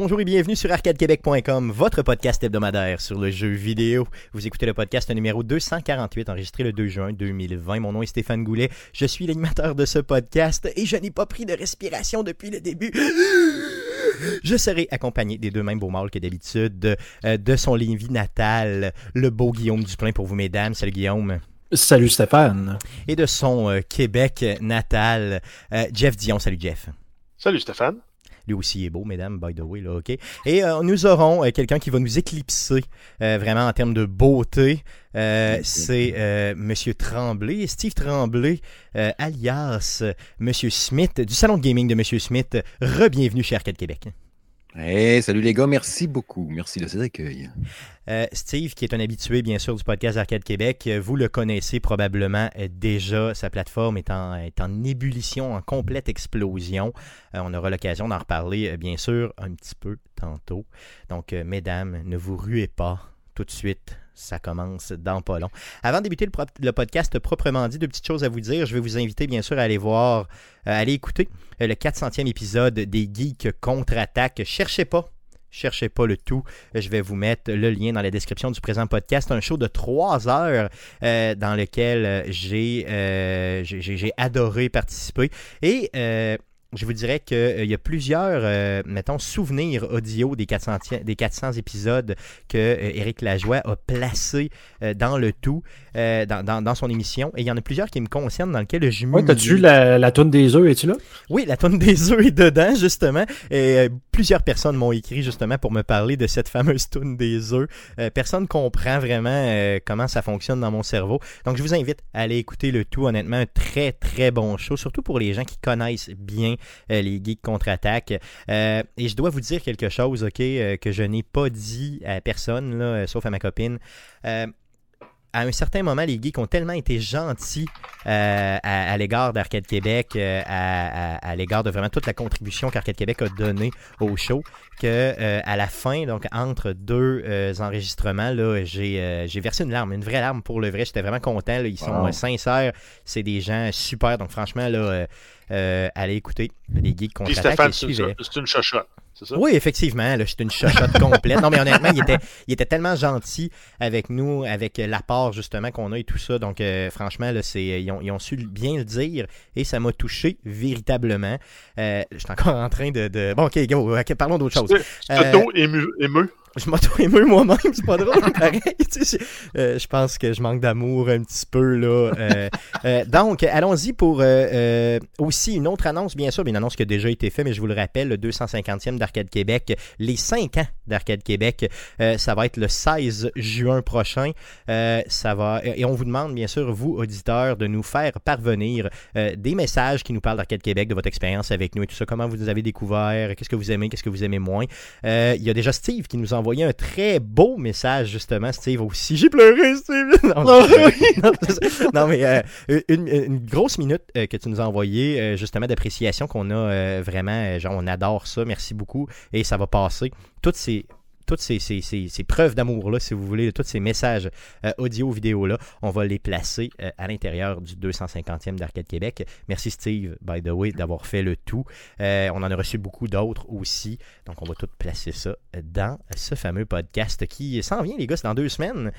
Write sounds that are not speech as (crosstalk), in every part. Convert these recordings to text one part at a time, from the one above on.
Bonjour et bienvenue sur arcadequebec.com, votre podcast hebdomadaire sur le jeu vidéo. Vous écoutez le podcast numéro 248, enregistré le 2 juin 2020. Mon nom est Stéphane Goulet, je suis l'animateur de ce podcast et je n'ai pas pris de respiration depuis le début. Je serai accompagné des deux mêmes beaux mâles que d'habitude, euh, de son vie natal, le beau Guillaume Duplain pour vous, mesdames. Salut Guillaume. Salut Stéphane. Et de son euh, Québec natal, euh, Jeff Dion. Salut Jeff. Salut Stéphane. Lui aussi est beau, mesdames, by the way, là, OK? Et euh, nous aurons euh, quelqu'un qui va nous éclipser euh, vraiment en termes de beauté. c'est Monsieur Tremblay, Steve Tremblay, alias Monsieur Smith, du salon de gaming de Monsieur Smith. Rebienvenue chez Arcade Québec. Hey, salut les gars, merci beaucoup. Merci de cet accueil. Euh, Steve, qui est un habitué bien sûr du podcast Arcade Québec, euh, vous le connaissez probablement euh, déjà. Sa plateforme est en ébullition, en complète explosion. on aura l'occasion d'en reparler bien sûr un petit peu tantôt. Donc, mesdames, ne vous ruez pas tout de suite ça commence dans pas long. Avant de débuter le, podcast proprement dit, deux petites choses à vous dire. Je vais vous inviter bien sûr à aller voir, à aller écouter le 400e épisode des Geeks contre-attaque. Cherchez pas. Cherchez pas le tout. Je vais vous mettre le lien dans la description du présent podcast. Un show de trois heures euh, dans lequel j'ai euh, adoré participer. Et euh, je vous dirais qu'il euh, y a plusieurs, euh, mettons, souvenirs audio des 400, des 400 épisodes que euh, Éric Lajoie a placés dans le tout, dans, son émission. Et il y en a plusieurs qui me concernent, dans lesquels je. Oui, t'as-tu la, la toune des œufs, es-tu là? Oui, la toune des œufs est dedans, justement. Et plusieurs personnes m'ont écrit, justement, pour me parler de cette fameuse toune des œufs. personne comprend vraiment comment ça fonctionne dans mon cerveau. Donc, je vous invite à aller écouter le tout. Honnêtement, un très, très bon show, surtout pour les gens qui connaissent bien euh, les geeks contre-attaque. Euh, et je dois vous dire quelque chose, OK, euh, que je n'ai pas dit à personne, là, sauf à ma copine à un certain moment, les geeks ont tellement été gentils à, l'égard d'Arcade Québec, à, l'égard de vraiment toute la contribution qu'Arcade Québec a donnée au show, que à la fin, donc entre deux enregistrements, là, j'ai, versé une larme, une vraie larme pour le vrai. J'étais vraiment content. ils sont sincères. C'est des gens super. Donc franchement, là, euh, allez écouter les geeks contre Stéphane, c'est une chochotte. Oui, effectivement, là, une chochotte (laughs) complète. Non, mais honnêtement, il était, il était tellement gentil avec nous, avec l'apport justement qu'on a et tout ça. Donc, euh, franchement, là, c'est, ils, ont, su bien le dire et ça m'a touché véritablement. Euh, je suis encore en train de. Bon, ok, go, parlons d'autre chose. C'est ému, ému je m'auto-émeus moi-même, c'est pas drôle, pareil. (laughs) Euh, je pense que je manque d'amour un petit peu, là. Euh, euh, donc, allons-y pour aussi une autre annonce, bien sûr, une annonce qui a déjà été faite, mais je vous le rappelle, le 250e d'Arcade Québec, les 5 ans d'Arcade Québec, ça va être le 16 juin prochain. ça va, et on vous demande, bien sûr, vous, auditeurs, de nous faire parvenir des messages qui nous parlent d'Arcade Québec, de votre expérience avec nous et tout ça, comment vous avez découvert, qu'est-ce que vous aimez, qu'est-ce que vous aimez moins. Il y a déjà Steve qui nous envoyé un très beau message, justement, Steve aussi. J'ai pleuré, Steve! (laughs) Non, mais euh, une, grosse minute euh, que tu nous as envoyé, euh, justement, d'appréciation qu'on a vraiment, genre, on adore ça, merci beaucoup, et ça va passer. Toutes ces toutes ces, preuves d'amour-là, si vous voulez, tous ces messages euh, audio-vidéo-là, on va les placer euh, à l'intérieur du 250e d'Arcade Québec. Merci Steve, by the way, d'avoir fait le tout. Euh, on en a reçu beaucoup d'autres aussi. Donc, on va tout placer ça dans ce fameux podcast qui s'en vient, les gars, c'est dans deux semaines.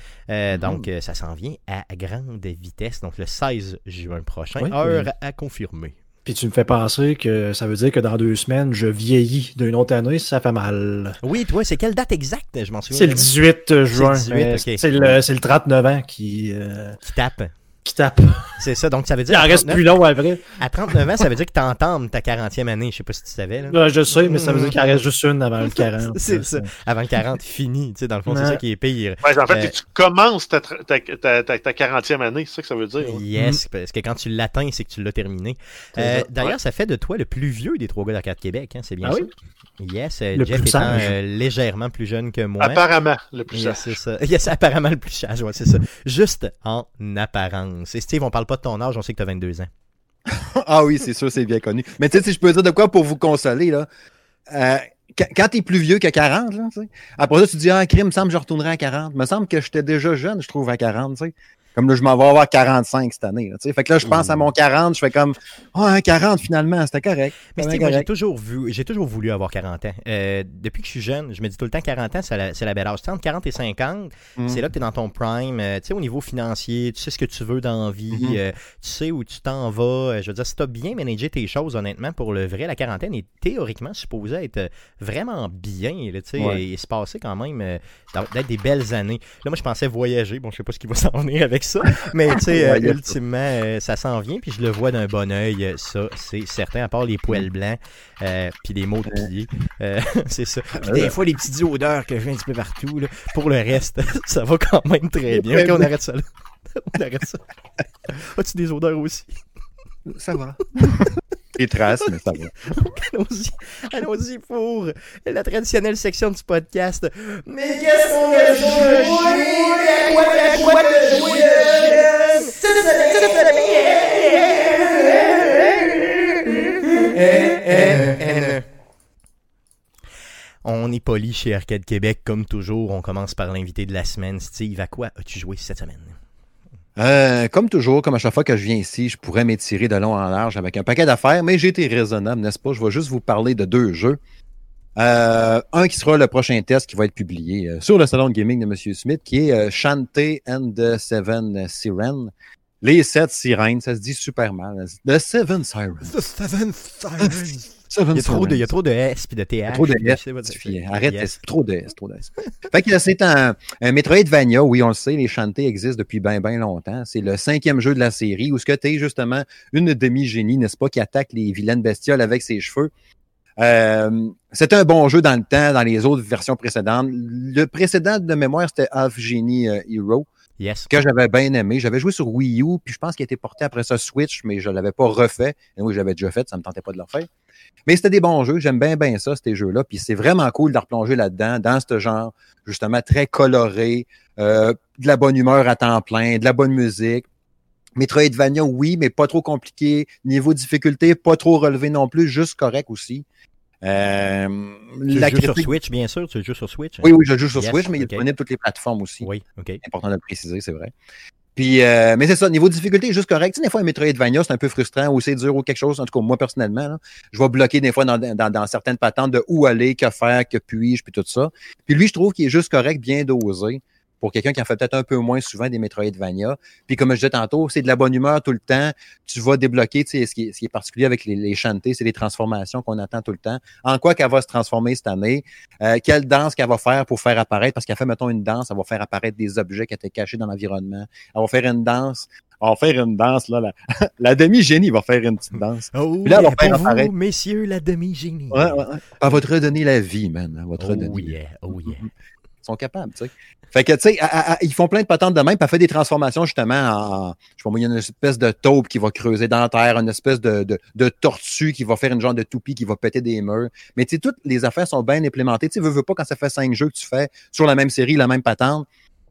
Donc, ça s'en vient à grande vitesse. Donc, le 16 juin prochain, heure à confirmer. Puis tu me fais penser que ça veut dire que dans deux semaines, je vieillis d'une autre année, ça fait mal. Oui, toi, c'est quelle date exacte? Je m'en souviens. C'est le 18 juin. C'est le, le, 39 ans qui... Euh... Qui tape qui tape. C'est ça, donc ça veut dire. Il en reste plus long après. À 39 ans, ça veut dire que tu entends ta 40e année. Je sais pas si tu savais. Là. je sais, mais ça veut dire qu'il en reste juste une avant le (laughs) 40. c'est ça. Avant le 40, fini. Tu sais, dans le fond, c'est ça qui est pire. Ouais, en fait, euh, tu commences ta, ta, ta, ta, 40e année, c'est ça que ça veut dire. Yes, parce que quand tu l'atteins, c'est que tu l'as terminé. Euh, d'ailleurs, ça fait de toi le plus vieux des trois gars d'Arcade Québec, hein, c'est bien ah sûr. Yes, euh, Jeff étant légèrement plus jeune que moi. Apparemment, le plus yes, c'est ça. (laughs) Yes, apparemment le plus sage, ouais, c'est ça. Juste en apparence. Et Steve, on parle pas de ton âge, on sait que tu as 22 ans. (laughs) ah oui, c'est sûr, c'est bien connu. Mais tu sais, si je peux dire de quoi pour vous consoler, là. Euh, quand tu es plus vieux que 40, après ça, tu dis, ah, crime, me semble que je retournerai à 40. me semble que j'étais déjà jeune, je trouve, à 40, tu sais. Comme là, je m'en vais avoir 45 cette année. Là, fait que là, je pense à mon 40, je fais comme Ah, un 40 finalement, c'était correct. Mais moi, j'ai toujours, vu, j'ai toujours voulu avoir 40 ans. Euh, depuis que je suis jeune, je me dis tout le temps 40 ans, c'est la, la belle âge. Entre 40 et 50, Mm. c'est là que tu es dans ton prime. euh, tu sais, au niveau financier, tu sais ce que tu veux dans la vie, Mhm. euh, tu sais où tu t'en vas. Je veux dire, si tu as bien managé tes choses, honnêtement, pour le vrai, la quarantaine est théoriquement supposée être vraiment bien. Là, tu sais, Ouais. et se passer quand même d'être des belles années. Là, moi, je pensais voyager. Bon, je sais pas ce qui va s'en venir avec ça, mais tu sais, (laughs) euh, Ouais, ultimement, euh, ça s'en vient, puis je le vois d'un bon oeil, euh, ça, c'est certain, à part les poils blancs, euh, puis les mots de pied. Euh, (laughs) c'est ça. Puis des fois, les petites odeurs que j'ai un petit peu partout, là. pour le reste, (laughs) ça va quand même très bien. Ok, on arrête ça là. On arrête ça. As-tu des odeurs aussi? Ça va. Les traces, mais ça va. (laughs) Allons-y, allons-y pour la traditionnelle section du podcast. Mais qu'est-ce qu'on a joué? Quoi, jouer? On est poli chez Arcade Québec, comme toujours. On commence par l'invité de la semaine. Steve, à quoi as-tu joué cette semaine? Euh, comme toujours, comme à chaque fois que je viens ici, je pourrais m'étirer de long en large avec un paquet d'affaires, mais j'ai été raisonnable, n'est-ce pas? Je vais juste vous parler de deux jeux. Euh, un qui sera le prochain test qui va être publié euh, sur le salon de gaming de M. Smith, qui est Shantae and the Seven Sirens. Les sept sirènes, ça se dit super mal. The Seven Sirens. Seven Il y a trop de, il y a trop de S puis de TH. Trop de S. Arrête, Yes. S, trop de S, trop de S. fait que c'est un, un Metroidvania, oui, on le sait, les chantés existent depuis bien, bien longtemps. C'est le cinquième jeu de la série où ce que tu es justement une demi-génie, n'est-ce pas, qui attaque les vilaines bestioles avec ses cheveux. Euh, c'était un bon jeu dans le temps, dans les autres versions précédentes. Le précédent de mémoire, c'était Half Genie euh, Hero Yes. que j'avais bien aimé. J'avais joué sur Wii U, puis je pense qu'il a été porté après ça Switch, mais je ne l'avais pas refait. Et oui, j'avais déjà fait, ça ne me tentait pas de le refaire. Mais c'était des bons jeux, j'aime bien bien ça, ces jeux-là. Puis c'est vraiment cool de replonger là-dedans, dans ce genre, justement, très coloré, euh, de la bonne humeur à temps plein, de la bonne musique. Metroidvania, oui, mais pas trop compliqué. Niveau difficulté, pas trop relevé non plus, juste correct aussi. Euh, Tu la sur Switch, bien sûr. Tu le joues sur Switch. hein? Oui, oui, je joue sur Yes, Switch, mais il est disponible toutes les plateformes aussi Oui, OK. important de le préciser, c'est vrai. Puis, euh, mais c'est ça, niveau difficulté, est juste correct. Tu sais, des fois, un Metroidvania, c'est un peu frustrant ou c'est dur ou quelque chose. En tout cas, moi, personnellement, là, je vais bloquer des fois dans, dans, dans certaines patentes de où aller, que faire, que puis-je, puis tout ça. Puis lui, je trouve qu'il est juste correct, bien dosé pour quelqu'un qui en fait peut-être un peu moins souvent des Metroidvania. Puis comme je disais tantôt, c'est de la bonne humeur tout le temps. Tu vas débloquer, tu sais, ce qui est, ce qui est particulier avec les, les chantés, c'est les transformations qu'on attend tout le temps. En quoi qu'elle va se transformer cette année? Euh, quelle danse qu'elle va faire pour faire apparaître? Parce qu'elle fait, mettons, une danse, elle va faire apparaître des objets qui étaient cachés dans l'environnement. Elle va faire une danse. Elle va faire une danse, là. La, (laughs) la demi-génie va faire une petite danse. Oh, Puis là, elle va yeah, faire pour vous, apparaître. messieurs, la demi-génie. Ouais, ouais, ouais. Elle va te redonner la vie, man. Elle va te Oh redonner. yeah, oh yeah. Sont capables, tu sais. Fait que, tu sais, ils font plein de patentes de même, puis elle fait des transformations, justement, en, je sais pas moi, il y a une espèce de taupe qui va creuser dans la terre, une espèce de, tortue qui va faire une genre de toupie qui va péter des murs. Mais, tu sais, toutes les affaires sont bien implémentées. Tu veux, pas, quand ça fait cinq jeux que tu fais sur la même série, la même patente,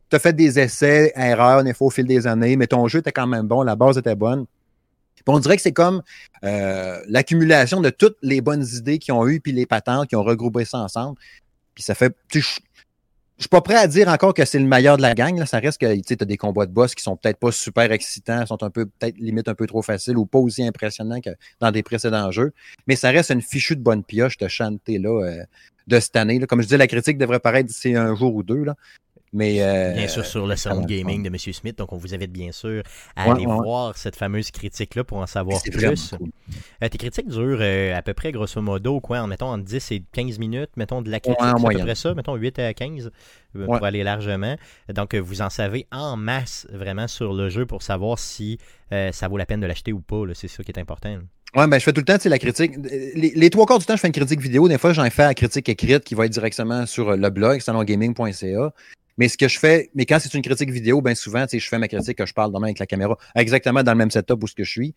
tu as fait des essais, erreurs, des fois, au fil des années, mais ton jeu était quand même bon, la base était bonne. Puis on dirait que c'est comme euh, l'accumulation de toutes les bonnes idées qu'ils ont eues, puis les patentes qui ont regroupé ça ensemble. Puis ça fait. tu Je suis pas prêt à dire encore que c'est le meilleur de la gang. Là. Ça reste que tu as des combats de boss qui sont peut-être pas super excitants, sont un peu, peut-être limite un peu trop faciles ou pas aussi impressionnants que dans des précédents jeux. Mais ça reste une fichue de bonne pioche de chanter là, euh, de cette année. Comme je disais, la critique devrait paraître d'ici un jour ou deux. Là. Mais euh, Bien sûr, sur le salon de gaming de M. Smith. Donc, on vous invite bien sûr à Ouais, aller ouais. voir cette fameuse critique-là pour en savoir plus. cool. Euh, tes critiques durent euh, à peu près, grosso modo, quoi, en mettons entre 10 et 15 minutes, mettons de la critique, Ouais, à peu près ça, mettons 8 à 15 euh, Ouais. pour aller largement. Donc, vous en savez en masse vraiment sur le jeu pour savoir si ça vaut la peine de l'acheter ou pas. C'est ça qui est important. là. Ouais, ben, je fais tout le temps, la critique. Les, les trois quarts du temps, je fais une critique vidéo. Des fois, j'en fais la critique écrite qui va être directement sur le blog, salongaming.ca. Mais ce que je fais, mais quand c'est une critique vidéo, bien souvent, je fais ma critique que je parle demain avec la caméra, exactement dans le même setup où ce que je suis.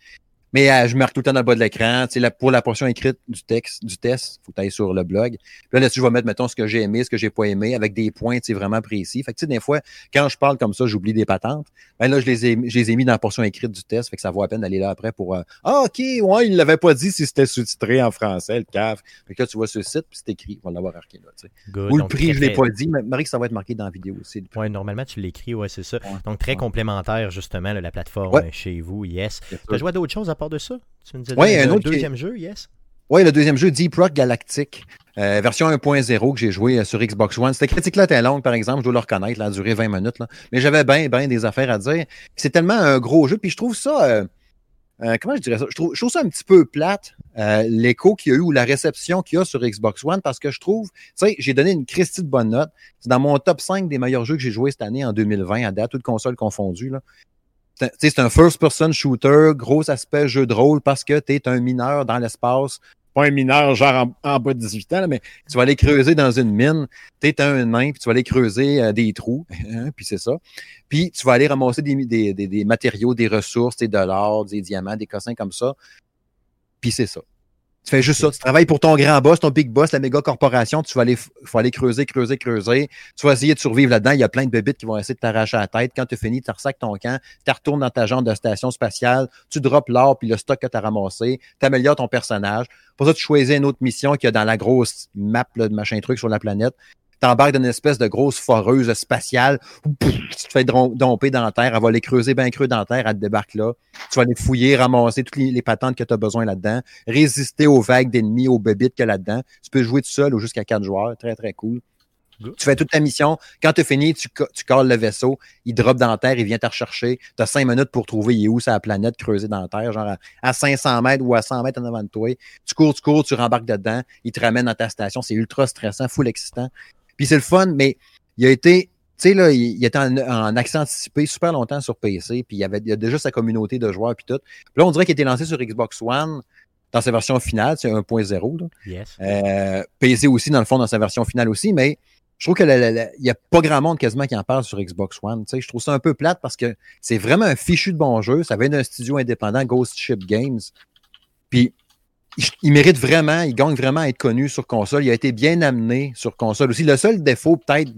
Mais euh, je marque tout le temps dans le bas de l'écran. Tu sais, la- pour la portion écrite du texte, du test, faut que tu ailles sur le blog. Puis là, là-dessus, je vais mettre, mettons, ce que j'ai aimé, ce que j'ai pas aimé, avec des points, tu sais, vraiment précis. Fait que, tu sais, des fois, quand je parle comme ça, j'oublie des patentes. Ben là, je les ai, je les ai mis dans la portion écrite du test. Fait que ça vaut la peine d'aller là après pour, euh, ah, OK, ouais, il l'avait pas dit si c'était sous-titré en français, le cave. Fait que là, tu vois le site, puis c'est écrit. On va l'avoir marqué là, tu sais. Good. Ou le prix, très, je l'ai pas dit, mais Marie, que ça va être marqué dans la vidéo aussi. Ouais, normalement, tu l'écris, ouais, c'est ça. Ouais. Donc, très Ouais. complémentaire, justement, là, la plateforme Ouais. chez vous, yes. Tu as joué à d'autres choses à part de ça? Tu Ouais, un un autre qui deuxième jeu, yes? Ouais, le deuxième jeu, Deep Rock Galactic, euh, version 1.0 que j'ai joué euh, sur Xbox One. Cette critique-là était longue, par exemple, je dois le reconnaître, elle a duré 20 minutes. Là. Mais j'avais bien, bien des affaires à dire. C'est tellement un gros jeu, puis je trouve ça. euh, euh, comment je dirais ça? Je trouve, je trouve ça un petit peu plate, l'écho qu'il y a eu ou la réception qu'il y a sur Xbox One, parce que je trouve, tu sais, j'ai donné une Christie de bonne note. C'est dans mon top 5 des meilleurs jeux que j'ai joué cette année en 2020, à date, toutes consoles confondues. Là. C'est un- first-person shooter, gros aspect jeu de rôle parce que tu es un mineur dans l'espace. Pas un mineur genre en, en bas de 18 ans, là, mais tu vas aller creuser dans une mine. Tu es un nain, puis tu vas aller creuser euh, des trous, (laughs) hein, puis c'est ça. Puis tu vas aller ramasser des, des, des, des matériaux, des ressources, des dollars, des diamants, des cossins comme ça. Puis c'est ça. Tu fais juste ça. Tu travailles pour ton grand boss, ton big boss, la méga corporation. Tu vas aller, faut aller creuser, creuser, creuser. Tu vas essayer de survivre là-dedans. Il y a plein de bébites qui vont essayer de t'arracher la tête. Quand tu as fini, tu ressacs ton camp, tu retournes dans ta jambe de station spatiale, tu drops l'or puis le stock que tu as ramassé, tu améliores ton personnage. Pour ça, tu choisis une autre mission qu'il y a dans la grosse map là, de machin truc sur la planète. T'embarques dans une espèce de grosse foreuse spatiale. Tu te fais domper dans la terre. Elle va aller creuser bien creux dans la terre. Elle te débarque là. Tu vas aller fouiller, ramasser toutes les, les patentes que tu as besoin là-dedans. Résister aux vagues d'ennemis, aux bébites qu'il y a là-dedans. Tu peux jouer tout seul ou jusqu'à quatre joueurs. Très, très cool. Tu fais toute ta mission. Quand tu as fini, tu, tu cales le vaisseau. Il drop dans la terre. Il vient te rechercher. Tu as cinq minutes pour trouver il est où la planète creusée dans la terre, genre à, à 500 mètres ou à 100 mètres en avant de toi. Tu cours, tu cours, tu rembarques dedans. Il te ramène dans ta station. C'est ultra stressant, full excitant. Puis c'est le fun, mais il a été, tu sais, là, il, il était en, en accès anticipé super longtemps sur PC, puis il y avait il a déjà sa communauté de joueurs, puis tout. Puis là, on dirait qu'il était lancé sur Xbox One dans sa version finale, c'est 1.0. là. Yes. Euh, PC aussi, dans le fond, dans sa version finale aussi, mais je trouve que la- la- la- il n'y a pas grand monde quasiment qui en parle sur Xbox One. Tu sais, je trouve ça un peu plate parce que c'est vraiment un fichu de bon jeu. Ça vient d'un studio indépendant, Ghost Ship Games. Puis il, mérite vraiment, il gagne vraiment à être connu sur console. Il a été bien amené sur console aussi. Le seul défaut, peut-être,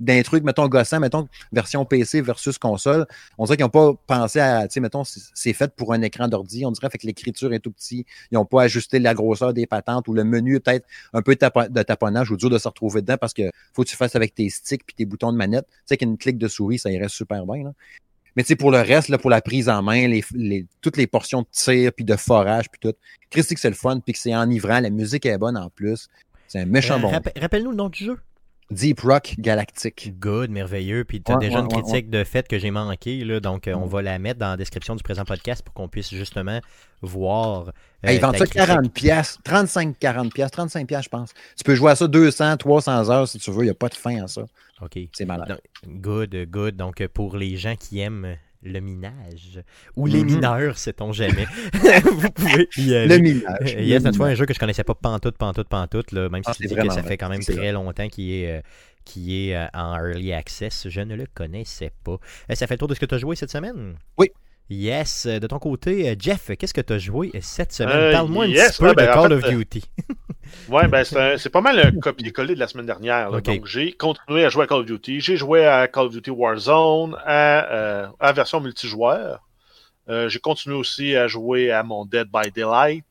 d'un truc, mettons, gossant, mettons, version PC versus console, on dirait qu'ils n'ont pas pensé à, tu sais, mettons, c'est fait pour un écran d'ordi, on dirait que l'écriture est tout petit, ils n'ont pas ajusté la grosseur des patentes ou le menu peut-être un peu de taponnage ou dur de se retrouver dedans parce que faut que tu fasses avec tes sticks puis tes boutons de manette. Tu sais qu'une clic de souris, ça irait super bien. Mais tu sais, pour le reste, là, pour la prise en main, les, les- toutes les portions de tir, puis de forage, puis tout, Christy que c'est le fun, puis que c'est enivrant, la musique est bonne en plus. C'est un méchant Euh, bon. rappe- Rappelle-nous le nom du jeu. Deep Rock Galactic. Good, merveilleux. Puis tu as Ouais, déjà ouais, une ouais, critique de fait que j'ai manqué, là, donc euh, on Mm. va la mettre dans la description du présent podcast pour qu'on puisse justement voir. euh, Hey, ils vendent ta ça critique. 40 pièces, 35, 40 pièces, 35 pièces, je pense. Tu peux jouer à ça 200, 300 heures si tu veux. Il n'y a pas de fin à ça. OK. C'est malade. Donc, Good, good. Donc, euh, pour les gens qui aiment le minage, ou les Mhm. mineurs, sait-on jamais, (laughs) vous pouvez y aller. Le minage. Euh, (laughs) Yes, Le tu vois, un jeu que je connaissais pas pantoute, pantoute, pantoute, là, même si Ah, tu c'est dis que ça fait quand même très longtemps qu'il est, euh, qui est euh, en early access. Je ne le connaissais pas. Euh, ça fait le tour de ce que tu as joué cette semaine? Oui. Yes. Euh, De ton côté, euh, Jeff, qu'est-ce que tu as joué euh, cette semaine? Parle-moi un petit peu ouais, ben, de en Call fait, of Duty. (laughs) Ouais, ben c'est pas mal un (laughs) copier-coller de la semaine dernière. là. Donc, j'ai continué à jouer à Call of Duty. J'ai joué à Call of Duty Warzone, à, euh, à version multijoueur. Euh, j'ai continué aussi à jouer à mon Dead by Daylight.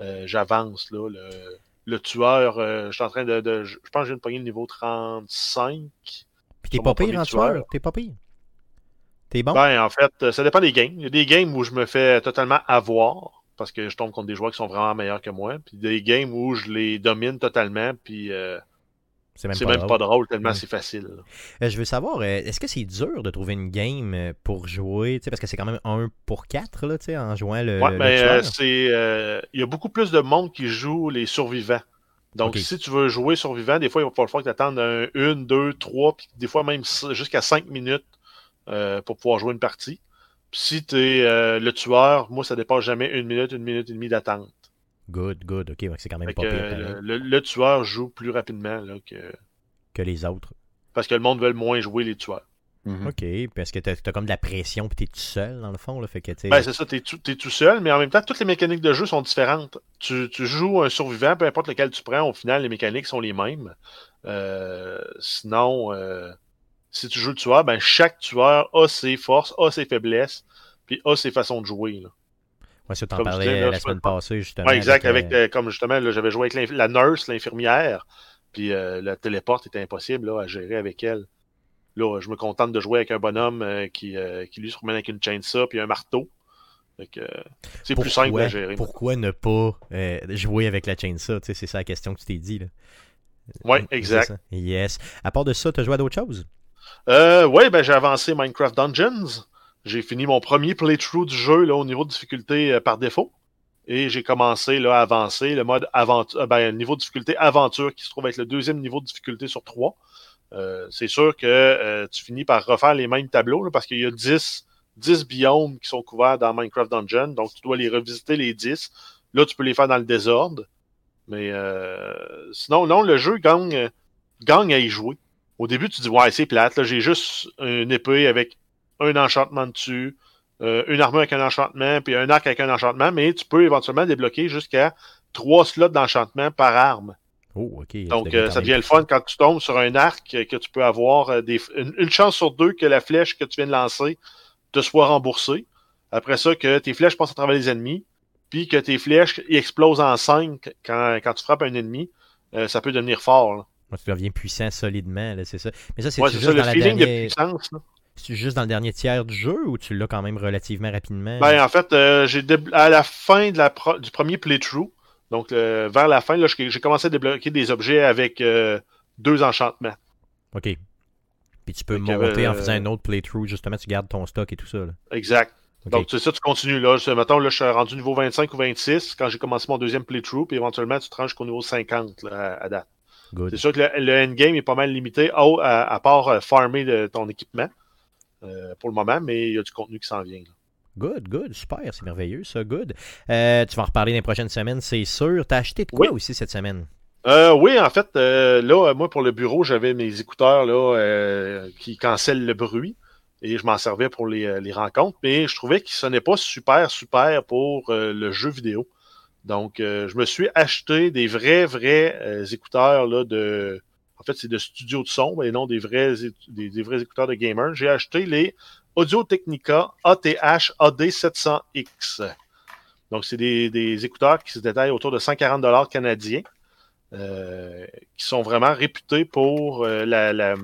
Euh, J'avance, là. Le, le tueur, je suis en train de, de- Je pense que j'ai une poignée de niveau 35. Puis t'es pas pire en tueur. tueur? T'es pas pire? T'es bon? Ben, en fait, euh, ça dépend des games. Il y a des games où je me fais totalement avoir parce que je tombe contre des joueurs qui sont vraiment meilleurs que moi. Puis des games où je les domine totalement. Puis euh, c'est même, pas, même drôle. pas drôle tellement Ouais. c'est facile. Euh, je veux savoir, est-ce que c'est dur de trouver une game pour jouer? Parce que c'est quand même un pour quatre là, tu sais, en jouant le, Ouais, mais euh, c'est. Il y a beaucoup plus de monde qui joue les survivants. Donc, si tu veux jouer survivant, des fois, il va falloir que tu attendes un, une, deux, trois, puis des fois même jusqu'à cinq minutes euh, pour pouvoir jouer une partie. Puis si tu es le tueur, moi, ça dépasse jamais une minute, une minute et demie d'attente. Good, good, ok, c'est quand même Fait pas que, pire euh, le, le tueur joue plus rapidement là, que. que les autres. Parce que le monde veut moins jouer les tueurs. Mhm. OK, parce que t'as as comme de la pression puis t'es tout seul dans le fond. Là, fait que, tu sais, Ben, c'est ça, t'es tout, t'es tout seul, mais en même temps, toutes les mécaniques de jeu sont différentes. Tu, tu joues un survivant, peu importe lequel tu prends, au final, les mécaniques sont les mêmes. Euh, sinon, euh, si tu joues le tueur, ben, chaque tueur a ses forces, a ses faiblesses, puis a ses façons de jouer. Là. ouais, ça, t'en parlais là, la tu semaine passée, justement. Ouais, exact, avec, euh, euh, comme justement, j'avais joué avec la nurse, l'infirmière, puis euh, le téléporte était impossible là, à gérer avec elle. Là, je me contente de jouer avec un bonhomme euh, qui, qui lui se promène avec une chainsaw puis un marteau. C'est plus simple à gérer. Pourquoi ne pas jouer avec la chainsaw? tu C'est ça la question que tu t'es dit. Là. C'est exact. Yes. À part de ça, t'as joué à d'autres choses? Euh, ouais, ben j'ai avancé Minecraft Dungeons. J'ai fini mon premier playthrough du jeu là, au niveau de difficulté euh, par défaut. Et j'ai commencé là, à avancer le mode aventure, ben, niveau de difficulté aventure qui se trouve être le deuxième niveau de difficulté sur trois. Euh, c'est sûr que euh, tu finis par refaire les mêmes tableaux parce qu'il y a 10, 10 biomes qui sont couverts dans Minecraft Dungeon. Donc tu dois les revisiter les 10. Là, tu peux les faire dans le désordre. Mais euh, sinon, non, le jeu gagne, gagne à y jouer. Au début, tu dis ouais, c'est plate, là, j'ai juste une épée avec un enchantement dessus, euh, une armure avec un enchantement, puis un arc avec un enchantement, mais tu peux éventuellement débloquer jusqu'à trois slots d'enchantement par arme. Oh, ok. Donc, euh, ça devient le fun quand tu tombes sur un arc que tu peux avoir euh, des, une, une chance sur deux que la flèche que tu viens de lancer te soit remboursée. Après ça, que tes flèches passent à travers les ennemis, puis que tes flèches explosent en cinq quand, quand tu frappes un ennemi. euh, ça peut devenir fort. là. Tu deviens puissant solidement, là, c'est ça. Mais ça, c'est Ouais, juste, c'est ça, le dans la feeling de dernière- puissance. là. c'est-tu juste dans le dernier tiers du jeu ou tu l'as quand même relativement rapidement? Ben, en fait, euh, j'ai dé- à la fin de la pro- du premier playthrough, donc euh, vers la fin, là, j'ai commencé à débloquer des objets avec euh, deux enchantements. OK. Puis tu peux monter en euh, faisant un autre playthrough, justement, tu gardes ton stock et tout ça. Là. Exact. Donc, c'est ça, tu continues là. C'est- Mettons, là, je suis rendu niveau 25 ou 26 quand j'ai commencé mon deuxième playthrough, puis éventuellement, tu te rends jusqu'au niveau 50 là, à date. C'est sûr que le, le endgame est pas mal limité, au- à, à part euh, farmer de ton équipement euh, pour le moment, mais il y a du contenu qui s'en vient. là. Good, good, super, c'est merveilleux ça, good. Euh, tu vas en reparler dans les prochaines semaines, c'est sûr. T'as acheté de quoi Oui. aussi cette semaine? Euh, oui, en fait, euh, là, euh, moi, pour le bureau, j'avais mes écouteurs là, euh, qui cancellent le bruit et je m'en servais pour les, euh, les rencontres, mais je trouvais qu'ils sonnaient pas super, super pour euh, le jeu vidéo. Donc, euh, je me suis acheté des vrais, vrais euh, écouteurs là, de. En fait, c'est de studio de son, et non des vrais, des, vrais écouteurs de gamer. J'ai acheté les Audio Technica ATH AD700X. Donc, c'est des, écouteurs qui se détaillent autour de 140 canadiens. euh, qui sont vraiment réputés pour la,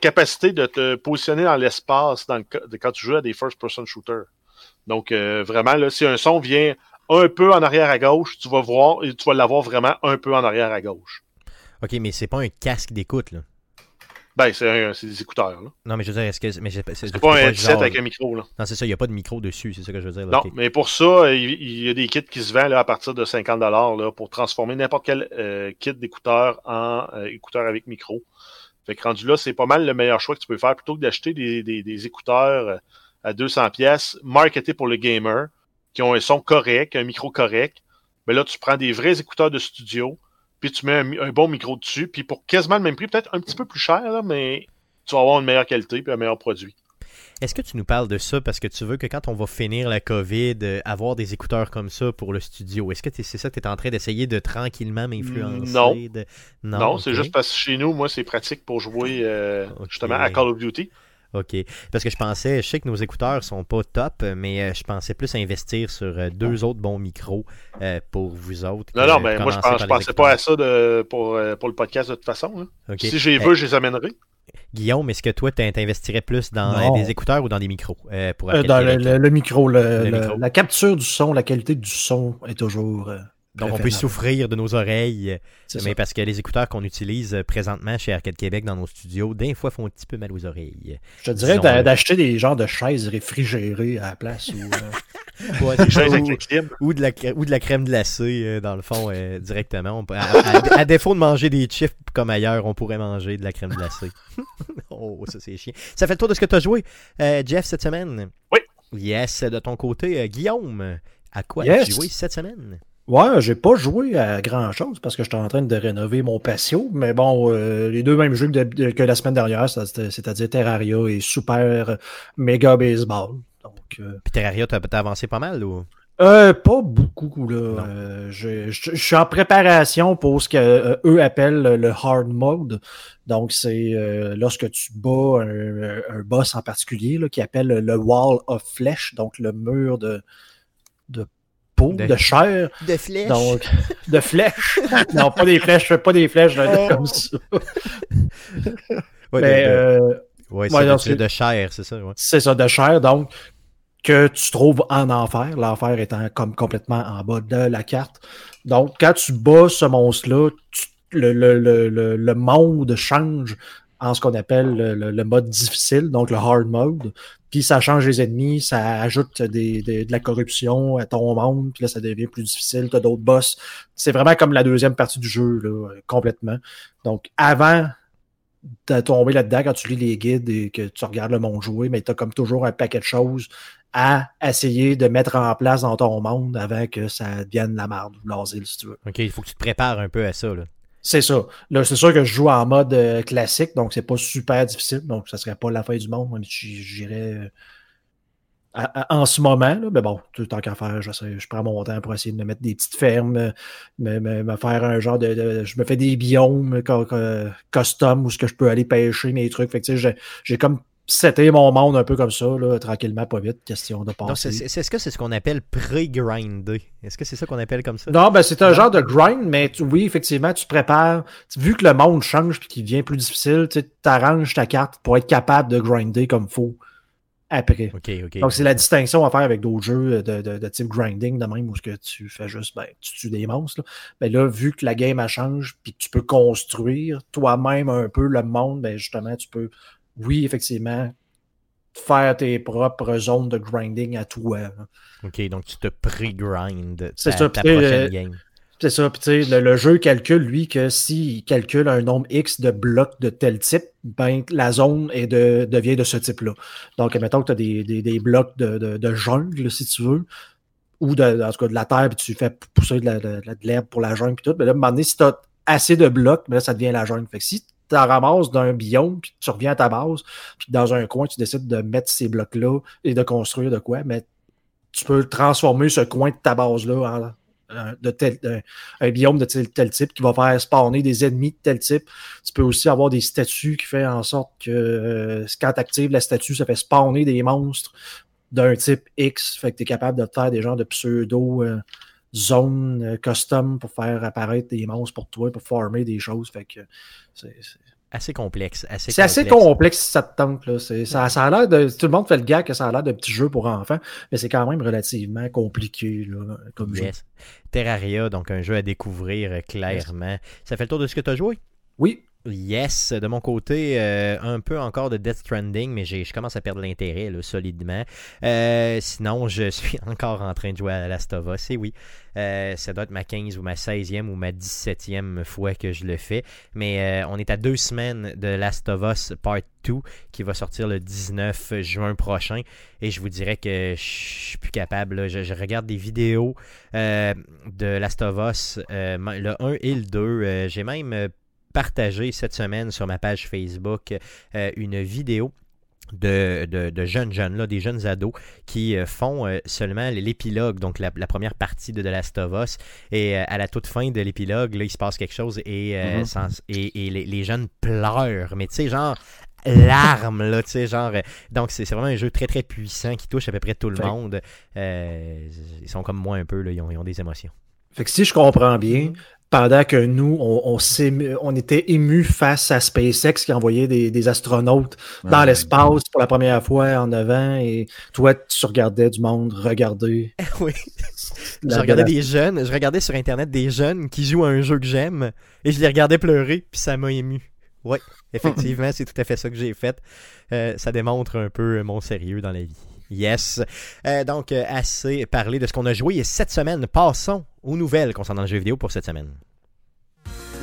capacité de te positionner dans l'espace quand tu joues à des first-person shooters. Donc, vraiment, là, si un son vient un peu en arrière à gauche, tu vas voir, tu vas l'avoir vraiment un peu en arrière à gauche. Ok, mais c'est pas un casque d'écoute, là. Ben, c'est des écouteurs. là. Non, mais je veux dire, est-ce que. C'est C'est pas un headset avec un micro. Là. Non, c'est ça, il n'y a pas de micro dessus, c'est ça que je veux dire. là, Non, mais pour ça, il, il y a des kits qui se vendent là, à partir de 50 là, pour transformer n'importe quel euh, kit d'écouteurs en euh, écouteurs avec micro. Fait que rendu là, c'est pas mal le meilleur choix que tu peux faire plutôt que d'acheter des, des, des écouteurs euh, à 200 pièces marketés pour le gamer qui ont un son correct, un micro correct. Mais là, tu prends des vrais écouteurs de studio, puis tu mets un, bon micro dessus, puis pour quasiment le même prix, peut-être un petit peu plus cher, là, mais tu vas avoir une meilleure qualité puis un meilleur produit. Est-ce que tu nous parles de ça? Parce que tu veux que quand on va finir la COVID, euh, avoir des écouteurs comme ça pour le studio? Est-ce que c'est ça que tu es en train d'essayer de tranquillement m'influencer? Non. de- Non, Non, c'est juste parce que chez nous, moi, c'est pratique pour jouer euh, justement à Call of Duty. OK. Parce que je pensais, je sais que nos écouteurs sont pas top, mais euh, je pensais plus investir sur euh, deux autres bons micros euh, pour vous autres. Non, non, mais moi, je, pense, je pensais pas à ça de, pour, pour le podcast de toute façon. OK. Si j'ai Euh, vu, je les amènerai. Guillaume, est-ce que toi, t'in- t'investirais plus dans Non. des écouteurs ou dans des micros euh, pour Euh, dans le, Québec? le- le micro, le- Le le- micro. la capture du son, la qualité du son est toujours. Euh, Donc, on peut souffrir de nos oreilles. Mais ça. parce que les écouteurs qu'on utilise euh, présentement chez Arcade Québec dans nos studios, des fois font un petit peu mal aux oreilles. Je te dirais d'a- d'acheter des genres de chaises réfrigérées à la place. Ou, euh, (laughs) Ouais, Les chaises avec ou, ou de la, crème- ou de la crème glacée, euh, dans le fond, euh, directement. On peut- à, à- à défaut de manger des chips comme ailleurs, on pourrait manger de la crème glacée. (laughs) oh, ça c'est chiant. Ça fait le tour de ce que tu as joué, euh, Jeff, cette semaine? Oui. Yes, de ton côté, euh, Guillaume, à quoi Yes. as-tu joué cette semaine? Ouais, j'ai pas joué à grand chose parce que j'étais en train de rénover mon patio, mais bon, euh, les deux mêmes jeux que, de- que la semaine dernière, c'est-à-dire Terraria et Super Mega Baseball. Donc, euh, Puis Terraria, t'as avancé pas mal ou? euh, pas beaucoup, là. Euh, je, je- je suis en préparation pour ce qu'eux eux appellent le hard mode. Donc, c'est euh, lorsque tu bats un, un boss en particulier là, qui appelle le Wall of Flesh, donc le mur de, de peau, De- de chair. De flèches. Donc, de flèches. (laughs) non, pas des flèches, pas des flèches là, comme ça. Ouais, Mais de- euh, ouais, ouais, c'est non, de- chair, c'est ça. Ouais. c'est ça, de chair, donc, que tu trouves en enfer, l'enfer étant comme complètement en bas de la carte. Donc, quand tu bats ce monstre-là, le, le, le, le, le monde change en ce qu'on appelle le, le- le mode difficile, donc le hard mode. Puis ça change les ennemis, ça ajoute de la corruption à ton monde, puis là, ça devient plus difficile, tu as d'autres boss. C'est vraiment comme la deuxième partie du jeu, là, complètement. Donc, avant de tomber là-dedans, quand tu lis les guides et que tu regardes le monde jouer, mais tu as comme toujours un paquet de choses à essayer de mettre en place dans ton monde avant que ça devienne la marde ou l'asile, si tu veux. Ok, il faut que tu te prépares un peu à ça. Là. C'est ça. Là, c'est sûr que je joue en mode euh, classique, donc c'est pas super difficile, donc ça serait pas la fin du monde, j'irais euh, en ce moment, là, mais bon, tout tant qu'à faire, j'essaie- je prends mon temps pour essayer de me mettre des petites fermes, euh, me, me- me faire un genre de, Je me fais des biomes custom où ce que je peux aller pêcher mes trucs. Fait que j'ai comme seté mon monde un peu comme ça, là, tranquillement, pas vite, question de c'est- est-ce que c'est ce qu'on appelle pré-grinder Est-ce que c'est ça qu'on appelle comme ça? Non, ben c'est un genre de grind, mais tu- oui, effectivement, tu te prépares. Tu- Vu que le monde change et qu'il devient plus difficile, tu arranges ta carte pour être capable de grinder comme faut après. Ok, ok. Donc, c'est la distinction à faire avec d'autres jeux de, de- de type grinding, de même, où ce que tu fais juste, ben, tu tues des monstres. Là. Ben là, vu que la game elle change, puis que tu peux construire toi-même un peu le monde, ben justement, tu peux, oui, effectivement, faire tes propres zones de grinding à toi. là. Ok, donc tu te pré-grind C'est ta, ça, ta prochaine euh, game. C'est ça, puis tu sais, le, le jeu calcule, lui, que s'il calcule un nombre X de blocs de tel type, ben la zone est de, devient de ce type-là. Donc, mettons que tu as des, des, des blocs de, de, de jungle, si tu veux, ou de, en tout cas de la terre, puis tu fais pousser de l'herbe pour la jungle, puis tout. Mais là, à un moment donné, si tu as assez de blocs, ben là, ça devient la jungle. Fait que si tu en ramasses d'un biome, puis tu reviens à ta base, puis dans un coin, tu décides de mettre ces blocs-là et de construire de quoi, mais tu peux transformer ce coin de ta base-là en de tel, un, biome de tel, type qui va faire spawner des ennemis de tel type. Tu peux aussi avoir des statues qui fait en sorte que euh, quand tu actives la statue, ça fait spawner des monstres d'un type X. Fait que tu es capable de faire des genres de pseudo euh, zones euh, custom pour faire apparaître des monstres pour toi, pour farmer des choses. Fait que c'est Assez complexe. Assez c'est assez complexe. si ça te tente. Là. Ça, ça a l'air de. Tout le monde fait le gars que ça a l'air de petit jeu pour enfants, mais c'est quand même relativement compliqué là, comme jeu. Yes. Terraria, donc un jeu à découvrir euh, clairement. Ça fait le tour de ce que tu as joué? Oui, Yes, de mon côté, euh, un peu encore de Death Stranding, mais je commence à perdre l'intérêt solidement. Euh, sinon, je (laughs) suis encore en train de jouer à Last of Us, et oui, euh, ça doit être ma 15 ou ma 16e ou ma 17e fois que je le fais. Mais on est à deux semaines de Last of Us Part 2 qui va sortir le 19 juin prochain. Et je vous dirais que je suis plus capable. Je, je regarde des vidéos de Last of Us, le 1 et le 2. Euh, j'ai même partagé cette semaine sur ma page Facebook euh, une vidéo de, de, de jeunes jeunes, là, des jeunes ados qui euh, font euh, seulement l'épilogue, donc la, la première partie de The Last of Us. Et euh, à la toute fin de l'épilogue, là, il se passe quelque chose et, Mhm. sans- et, et les, les jeunes pleurent. Mais tu sais, genre larmes, là, tu sais, genre. euh, donc, c'est c'est vraiment un jeu très, très puissant qui touche à peu près tout le Fait- monde. Euh, ils sont comme moi un peu, là, ils ont, ils ont des émotions. Fait que si je comprends bien, pendant que nous, on, on, s'ému- on était émus face à SpaceX qui envoyait des, des astronautes dans Ouais. l'espace pour la première fois en 9 ans, et toi, tu regardais du monde regarder. (laughs) oui. la- je regardais des jeunes, je regardais sur internet des jeunes qui jouent à un jeu que j'aime et je les regardais pleurer puis ça m'a ému. Ouais, effectivement, c'est tout à fait ça que j'ai fait. Euh, ça démontre un peu mon sérieux dans la vie. Yes. Euh, donc, euh, assez parlé de ce qu'on a joué et cette semaine, passons aux nouvelles concernant le jeu vidéo pour cette semaine.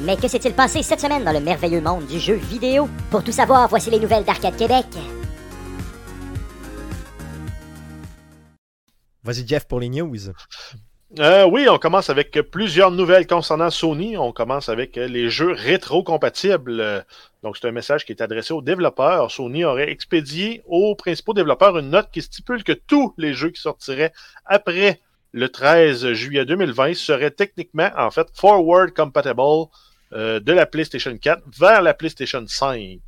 Mais que s'est-il passé cette semaine dans le merveilleux monde du jeu vidéo? Pour tout savoir, voici les nouvelles d'Arcade Québec. Vas-y, Jeff, pour les news. Euh, oui, on commence avec plusieurs nouvelles concernant Sony. On commence avec euh, les jeux rétro-compatibles. Donc, c'est un message qui est adressé aux développeurs. Sony aurait expédié aux principaux développeurs une note qui stipule que tous les jeux qui sortiraient après le 13 juillet 2020 seraient techniquement, en fait, forward compatible euh, de la PlayStation 4 vers la PlayStation 5.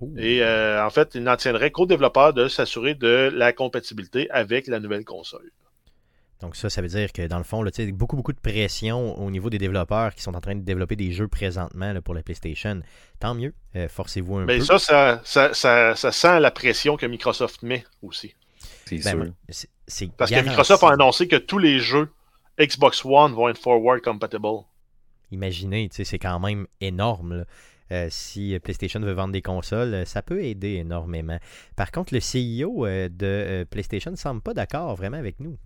Ouh. Et euh, en fait, il n'en tiendrait qu'aux développeurs de s'assurer de la compatibilité avec la nouvelle console. Donc ça, ça veut dire que dans le fond, là, tu sais, beaucoup, beaucoup de pression au niveau des développeurs qui sont en train de développer des jeux présentement là, pour la PlayStation. Tant mieux, euh, forcez-vous un Mais peu. ça, ça, ça, ça, ça sent la pression que Microsoft met aussi. C'est Ben, sûr. Parce que. Microsoft a annoncé que tous les jeux Xbox One vont être forward compatible. Imaginez, tu sais, c'est quand même énorme. là. Euh, si PlayStation veut vendre des consoles, euh, ça peut aider énormément. Par contre, le CEO de PlayStation ne semble pas d'accord vraiment avec nous.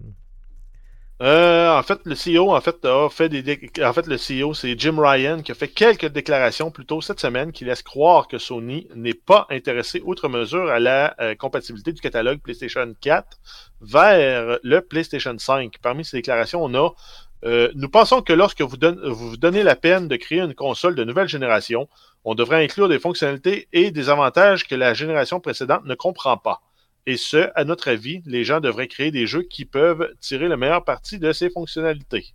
Euh, en fait, le CEO, en fait, a fait des, en fait, le CEO, c'est Jim Ryan qui a fait quelques déclarations plus tôt cette semaine qui laissent croire que Sony n'est pas intéressé outre mesure à la euh, compatibilité du catalogue PlayStation 4 vers le PlayStation 5. Parmi ces déclarations, on a euh, nous pensons que lorsque vous vous donnez la peine de créer une console de nouvelle génération, on devrait inclure des fonctionnalités et des avantages que la génération précédente ne comprend pas. Et ce, à notre avis, les gens devraient créer des jeux qui peuvent tirer le meilleur parti de ces fonctionnalités.